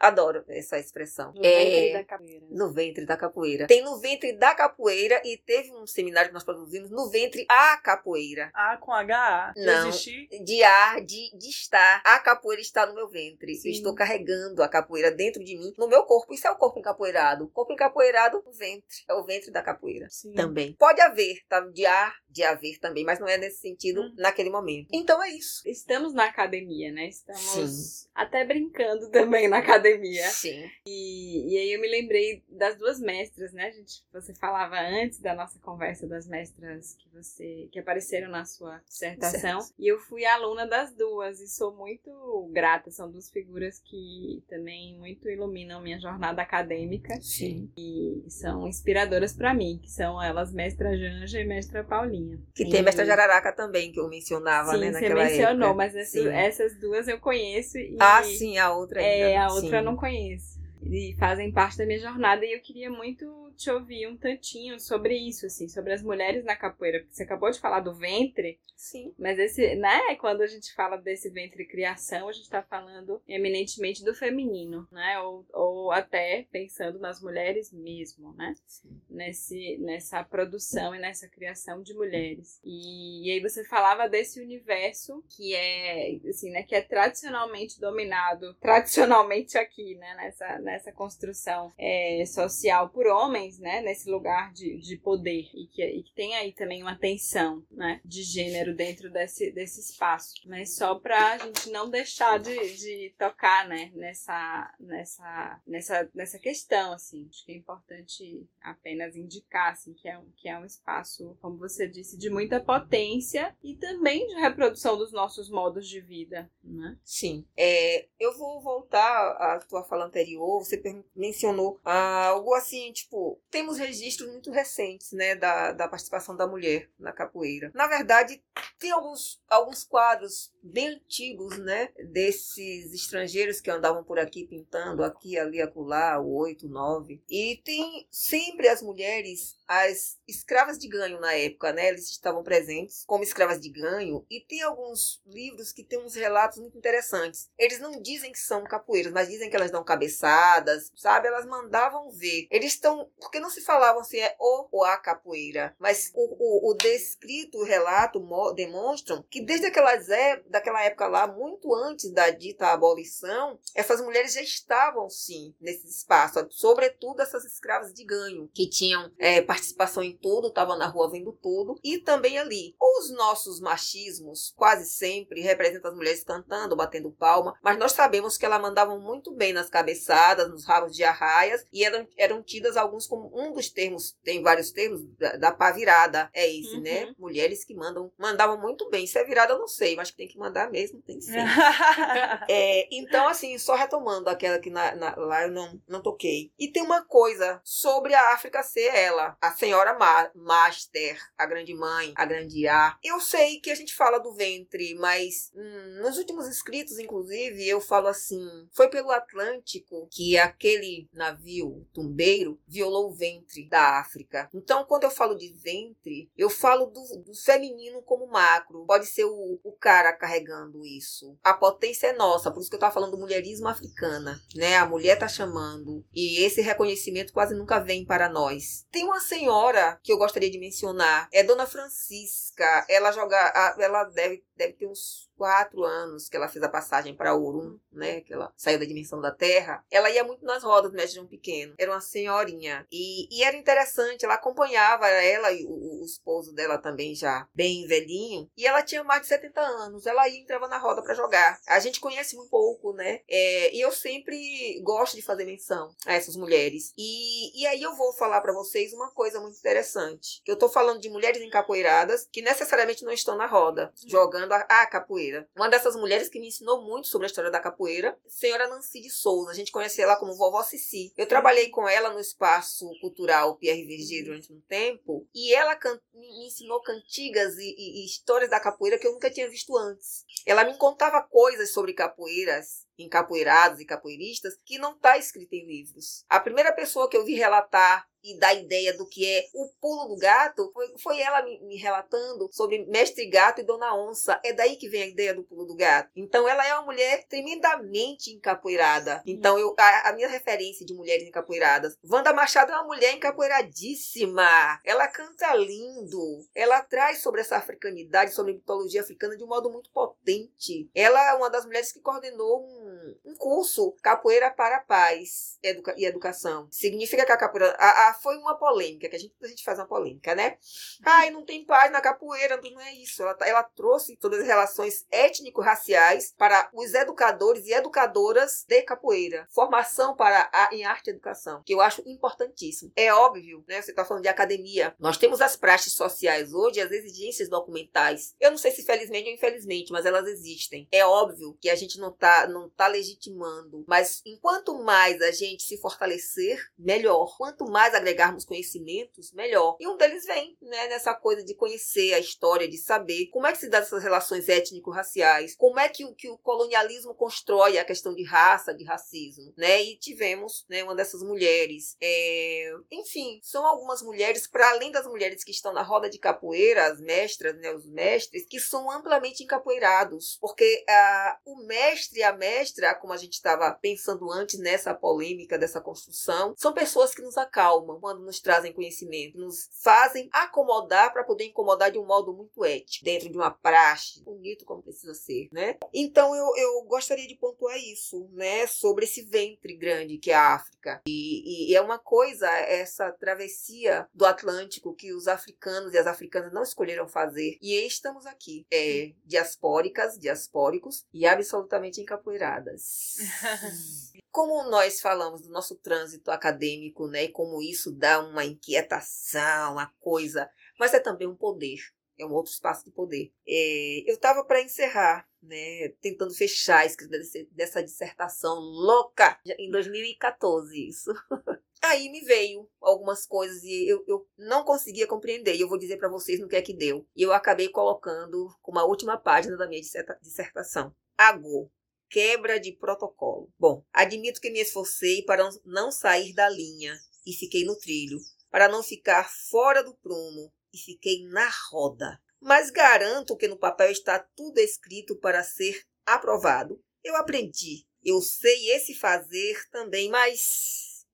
Speaker 3: Adoro essa expressão.
Speaker 4: No ventre da capoeira.
Speaker 3: No ventre da capoeira. Tem no ventre da capoeira e teve um seminário que nós produzimos no ventre a capoeira.
Speaker 2: A com H?
Speaker 3: Não.
Speaker 2: Existir?
Speaker 3: De ar, de, de estar. A capoeira está no meu ventre.
Speaker 2: Sim.
Speaker 3: Eu estou carregando a capoeira dentro de mim, no meu corpo. Isso é o corpo encapoeirado. O corpo encapoeirado, o ventre. É o ventre da capoeira.
Speaker 2: Sim.
Speaker 3: Também. Pode haver, tá? De ar, de haver também, mas não é nesse sentido
Speaker 2: Hum.
Speaker 3: naquele momento. Então é isso.
Speaker 4: Estamos na academia, né? Estamos
Speaker 3: Sim.
Speaker 4: até brincando também na academia.
Speaker 3: Sim.
Speaker 4: E, e aí eu me lembrei das duas mestras, né? Gente, você falava antes da nossa conversa das mestras que você que apareceram na sua dissertação. E eu fui aluna das duas e sou muito grata. São duas figuras que também muito iluminam minha jornada acadêmica
Speaker 3: Sim.
Speaker 4: e são inspiradoras para mim, que são elas mestra Janja e mestra Paulinha.
Speaker 3: Que tem
Speaker 4: E-
Speaker 3: Mestra Jararaca também, que eu mencionava,
Speaker 4: Sim,
Speaker 3: né,
Speaker 4: você
Speaker 3: naquela
Speaker 4: mencionou,
Speaker 3: época.
Speaker 4: mas essa-
Speaker 3: Sim.
Speaker 4: essas duas eu conheço e
Speaker 3: Ah, sim, a outra ainda.
Speaker 4: é, a outra
Speaker 3: sim.
Speaker 4: Eu não conheço. E fazem parte da minha jornada e eu queria muito te ouvir um tantinho sobre isso, assim, sobre as mulheres na capoeira. Você acabou de falar do ventre,
Speaker 3: Sim.
Speaker 4: mas esse, né, quando a gente fala desse ventre criação, a gente tá falando eminentemente do feminino, né? Ou, ou até pensando nas mulheres mesmo, né?
Speaker 3: sim.
Speaker 4: nesse, nessa produção e nessa criação de mulheres. E, e aí você falava desse universo que é, assim, né, que é tradicionalmente dominado, tradicionalmente aqui, né, nessa, nessa construção é, social por homens, né, nesse lugar de, de poder e que, e que tem aí também uma tensão, né, de gênero dentro desse, desse espaço. Mas só pra gente não deixar de, de tocar, né, nessa, nessa, nessa, nessa questão, assim. Acho que é importante apenas indicar, assim, que é, um, que é um espaço, como você disse, de muita potência e também de reprodução dos nossos modos de vida, né?
Speaker 3: Sim. É, eu vou voltar à tua fala anterior. Você mencionou ah, algo assim, tipo, temos registros muito recentes, né, da, da participação da mulher na capoeira. Na verdade, tem alguns, alguns quadros bem antigos, né, desses estrangeiros que andavam por aqui pintando, aqui, ali, acolá, o 8, 9. E tem sempre as mulheres, as escravas de ganho na época, né, eles estavam presentes como escravas de ganho. E tem alguns livros que tem uns relatos muito interessantes. Eles não dizem que são capoeiras, mas dizem que elas dão cabeçadas, sabe? Elas mandavam ver. Eles estão. Porque não se falavam se é o ou a capoeira, mas o, o, o descrito, o relato mo- demonstram que desde aquelas é, daquela época lá, muito antes da dita abolição, essas mulheres já estavam sim nesse espaço, sobretudo essas escravas de ganho, que tinham é, participação em tudo, estavam na rua vendo tudo, e também ali. Os nossos machismos quase sempre representam as mulheres cantando, batendo palma, mas nós sabemos que elas mandavam muito bem nas cabeçadas, nos rabos de arraias, e eram, eram tidas alguns como um dos termos, tem vários termos, da, da pá virada, é esse,
Speaker 4: Uhum.
Speaker 3: né? Mulheres que mandam, mandavam muito bem. Se é virada, eu não sei, mas que tem que mandar mesmo, tem ser. É, então, assim, só retomando aquela que na- na- lá eu não, não toquei. E tem uma coisa sobre a África ser ela, a senhora Ma Master, a grande mãe, a grande A. Eu sei que a gente fala do ventre, mas hum, nos últimos escritos, inclusive, eu falo assim: foi pelo Atlântico que aquele navio tumbeiro violou o ventre da África. Então, quando eu falo de ventre, eu falo do, do feminino como macro. Pode ser o, o cara carregando isso. A potência é nossa, por isso que eu tava falando do mulherismo africana, né? A mulher tá chamando e esse reconhecimento quase nunca vem para nós. Tem uma senhora que eu gostaria de mencionar, é Dona Francisca. Ela joga, ela deve, deve ter uns quatro anos que ela fez a passagem para Orum, né? Que ela saiu da dimensão da Terra. Ela ia muito nas rodas do Mestre João Pequeno. Era uma senhorinha. E, e era interessante, ela acompanhava ela e o, o esposo dela também já bem velhinho. E ela tinha mais de 70 anos. Ela ia entrava na roda para jogar. A gente conhece muito pouco, né? É, e eu sempre gosto de fazer menção a essas mulheres. E, e aí eu vou falar para vocês uma coisa muito interessante. Eu tô falando de mulheres encapoeiradas que necessariamente não estão na roda, jogando a, a capoeira. Uma dessas mulheres que me ensinou muito sobre a história da capoeira, senhora Nancy de Souza. A gente conhece ela como vovó Cici. Eu trabalhei com ela no espaço cultural Pierre Verger durante um tempo e ela me ensinou cantigas e, e- e histórias da capoeira que eu nunca tinha visto antes. Ela me contava coisas sobre capoeiras, encapoeirados e capoeiristas que não está escrito em livros. A primeira pessoa que eu vi relatar e da ideia do que é o pulo do gato, foi, foi ela me, me relatando sobre Mestre Gato e Dona Onça. É daí que vem a ideia do pulo do gato. Então ela é uma mulher tremendamente encapoeirada. Então eu, a, a minha referência de mulheres encapoeiradas. Wanda Machado é uma mulher encapoeiradíssima. Ela canta lindo. Ela traz sobre essa africanidade, sobre a mitologia africana de um modo muito potente. Ela é uma das mulheres que coordenou um, um curso Capoeira para Paz educa e Educação. Significa que a capoeira. A, a, foi uma polêmica, que a gente, a gente faz uma polêmica, né? Ai, não tem paz na capoeira, não é isso. Ela, ela trouxe todas as relações étnico-raciais para os educadores e educadoras de capoeira. Formação para a, em arte e educação, que eu acho importantíssimo. É óbvio, né? Você está falando de academia. Nós temos as praxes sociais hoje, as exigências documentais. Eu não sei se felizmente ou infelizmente, mas elas existem. É óbvio que a gente não está não tá legitimando, mas enquanto mais a gente se fortalecer, melhor. Quanto mais agregarmos conhecimentos, melhor. E um deles vem, né, nessa coisa de conhecer a história, de saber como é que se dá essas relações étnico-raciais, como é que o, que o colonialismo constrói a questão de raça, de racismo, né? E tivemos, né, uma dessas mulheres. É... Enfim, são algumas mulheres, para além das mulheres que estão na roda de capoeira, as mestras, né, os mestres, que são amplamente encapoeirados, porque ah, o mestre e a mestra, como a gente estava pensando antes nessa polêmica dessa construção, são pessoas que nos acalmam quando nos trazem conhecimento, nos fazem acomodar para poder incomodar de um modo muito ético, dentro de uma praxe, bonito como precisa ser, né? Então eu, eu gostaria de pontuar isso, né, sobre esse ventre grande que é a África. E, e é uma coisa, essa travessia do Atlântico que os africanos e as africanas não escolheram fazer. E estamos aqui, é, diaspóricas, diaspóricos e absolutamente encapoeiradas. como nós falamos do nosso trânsito acadêmico, né, e como isso dá uma inquietação, uma coisa, mas é também um poder, é um outro espaço de poder. É, eu estava para encerrar, né, tentando fechar a escrita dessa dissertação louca em 2014, isso. Aí me veio algumas coisas e eu, eu não conseguia compreender. E eu vou dizer para vocês no que é que deu. E eu acabei colocando como a última página da minha dissertação. Agô, Quebra de protocolo. Bom, admito que me esforcei para não sair da linha e fiquei no trilho, para não ficar fora do prumo e fiquei na roda. Mas garanto que no papel está tudo escrito para ser aprovado. Eu aprendi, eu sei esse fazer também, mas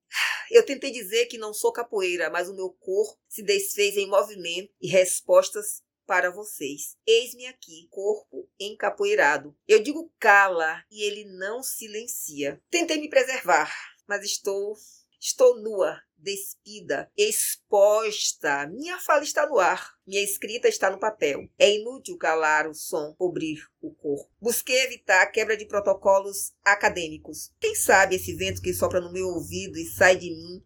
Speaker 3: eu tentei dizer que não sou capoeira, mas o meu corpo se desfez em movimento e respostas para vocês. Eis-me aqui, corpo encapoeirado. Eu digo cala e ele não silencia. Tentei me preservar, mas estou estou nua, despida, exposta. Minha fala está no ar, minha escrita está no papel. É inútil calar o som, cobrir o corpo. Busquei evitar a quebra de protocolos acadêmicos. Quem sabe esse vento que sopra no meu ouvido e sai de mim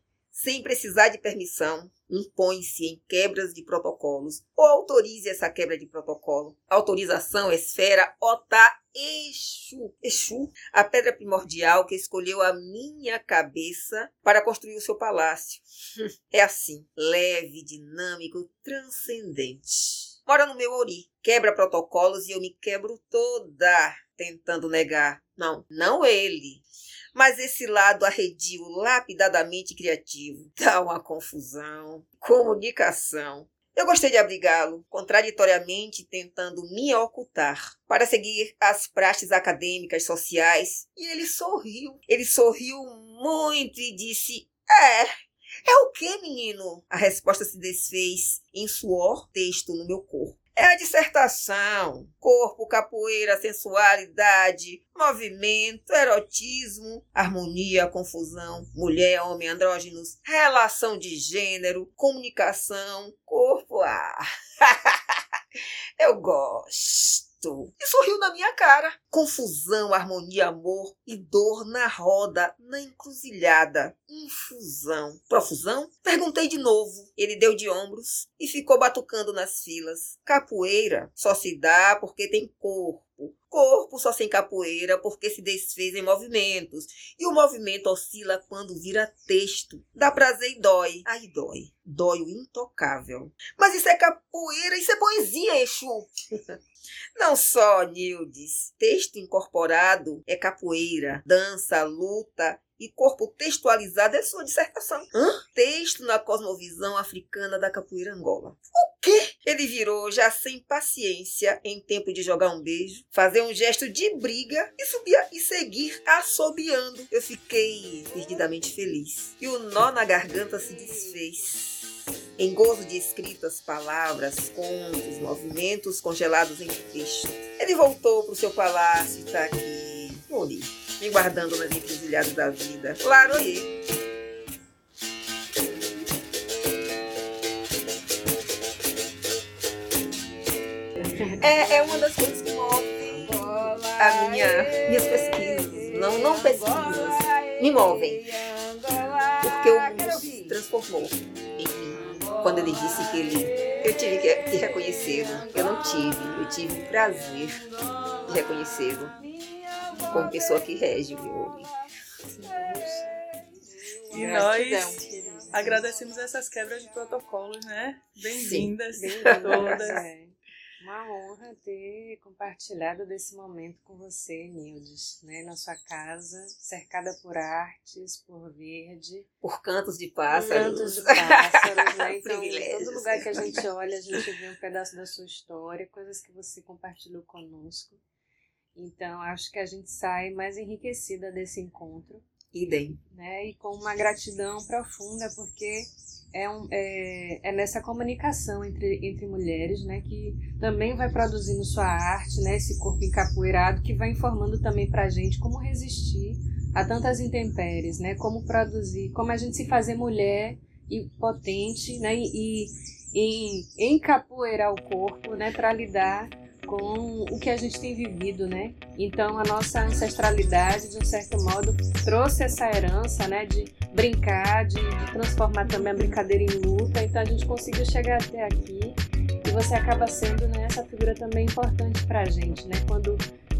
Speaker 3: sem precisar de permissão, impõe-se em quebras de protocolos ou autorize essa quebra de protocolo. Autorização, esfera, ota, Exu. Exu, a pedra primordial que escolheu a minha cabeça para construir o seu palácio. É assim, leve, dinâmico, transcendente. Mora no meu ori, quebra protocolos e eu me quebro toda tentando negar. Não, não ele mas esse lado arredio, lapidadamente criativo, dá uma confusão. Comunicação. Eu gostei de abrigá-lo, contraditoriamente tentando me ocultar, para seguir as praxes acadêmicas sociais, e ele sorriu. Ele sorriu muito e disse: É, é o que, menino? A resposta se desfez em suor texto no meu corpo. É a dissertação. Corpo, capoeira, sensualidade, movimento, erotismo, harmonia, confusão, mulher, homem, andrógenos, relação de gênero, comunicação, corpo. Ah, eu gosto e sorriu na minha cara. Confusão, harmonia, amor e dor na roda, na encruzilhada. Infusão. Profusão? Perguntei de novo. Ele deu de ombros e ficou batucando nas filas. Capoeira só se dá porque tem corpo. Corpo só sem capoeira porque se desfez em movimentos. E o movimento oscila quando vira texto. Dá prazer e dói. Ai, dói. Dói o intocável. Mas isso é capoeira, isso é poesia, Exu. Não só, Nildes, texto incorporado é capoeira, dança, luta e corpo textualizado é sua dissertação. Hã? Texto na cosmovisão africana da capoeira Angola. O quê? Ele virou, já sem paciência, em tempo de jogar um beijo, fazer um gesto de briga e subir e seguir assobiando. Eu fiquei perdidamente feliz. E o nó na garganta se desfez. Em gozo de escritas, palavras, contos, movimentos congelados em texto. Ele voltou para o seu palácio e está aqui, Moni, me guardando nas encruzilhadas da vida. Claro, aí. É, é uma das coisas que movem a minha, minhas pesquisas. Não, não pesquisas, me movem. Porque o mundo se transformou. Quando ele disse que ele. Eu tive que, que reconhecê-lo. Eu não tive, eu tive o prazer de reconhecê-lo como pessoa que rege o meu olho.
Speaker 2: E nós agradecemos essas quebras de protocolos, né? Bem-vindas todas.
Speaker 5: Uma honra ter compartilhado desse momento com você, Nildes, né? Na sua casa, cercada por artes, por verde.
Speaker 3: Por cantos de pássaros.
Speaker 5: Cantos de pássaros, né? Então, em todo lugar que a gente olha, a gente vê um pedaço da sua história, coisas que você compartilhou conosco. Então, acho que a gente sai mais enriquecida desse encontro.
Speaker 3: Idem.
Speaker 5: Né? E com uma gratidão profunda, porque é, um, é, é, nessa comunicação entre, entre mulheres, né, que também vai produzindo sua arte, né, esse corpo encapoeirado, que vai informando também para a gente como resistir a tantas intempéries, né, como produzir, como a gente se fazer mulher e potente, né, e, e, e encapoeirar o corpo, né, para lidar com o que a gente tem vivido, né? Então a nossa ancestralidade, de um certo modo, trouxe essa herança, né, de brincar, de, de transformar também a brincadeira em luta. Então a gente conseguiu chegar até aqui e você acaba sendo né, essa figura também importante para a gente, né? Quando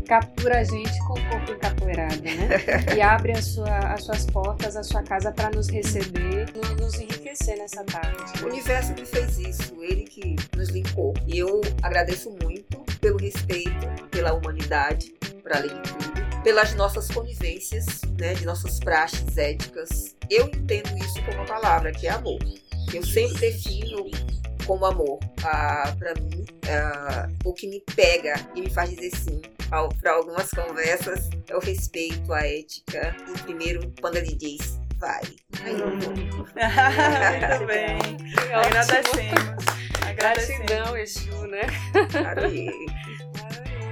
Speaker 5: captura a gente com o corpo encapoeirado, né? E abre sua, as suas portas, a sua casa para nos receber, nos enriquecer nessa tarde.
Speaker 3: O universo que fez isso, ele que nos limpou. E eu agradeço muito pelo respeito, pela humanidade, para além de tudo, pelas nossas convivências, né, de nossas praxes éticas. Eu entendo isso como uma palavra, que é amor. Eu sempre defino como amor. Ah, para mim, ah, o que me pega e me faz dizer sim para algumas conversas é o respeito, a ética. E primeiro, quando ele diz vai. Aí eu vou.
Speaker 2: Muito bem. Agradecemos.
Speaker 5: Gratidão, Exu, né?
Speaker 3: Aroê.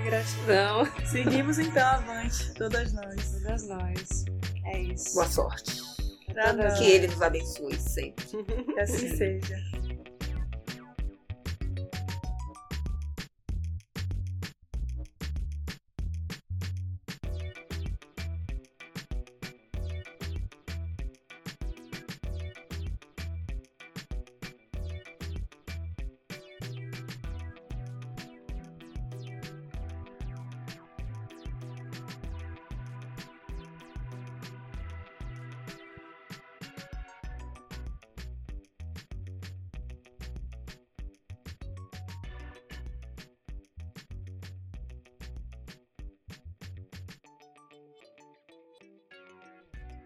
Speaker 5: Gratidão.
Speaker 2: Seguimos então avante, todas nós.
Speaker 5: Todas nós. É isso.
Speaker 3: Boa sorte.
Speaker 2: Pra nós.
Speaker 3: Que ele nos abençoe sempre.
Speaker 2: Que assim seja.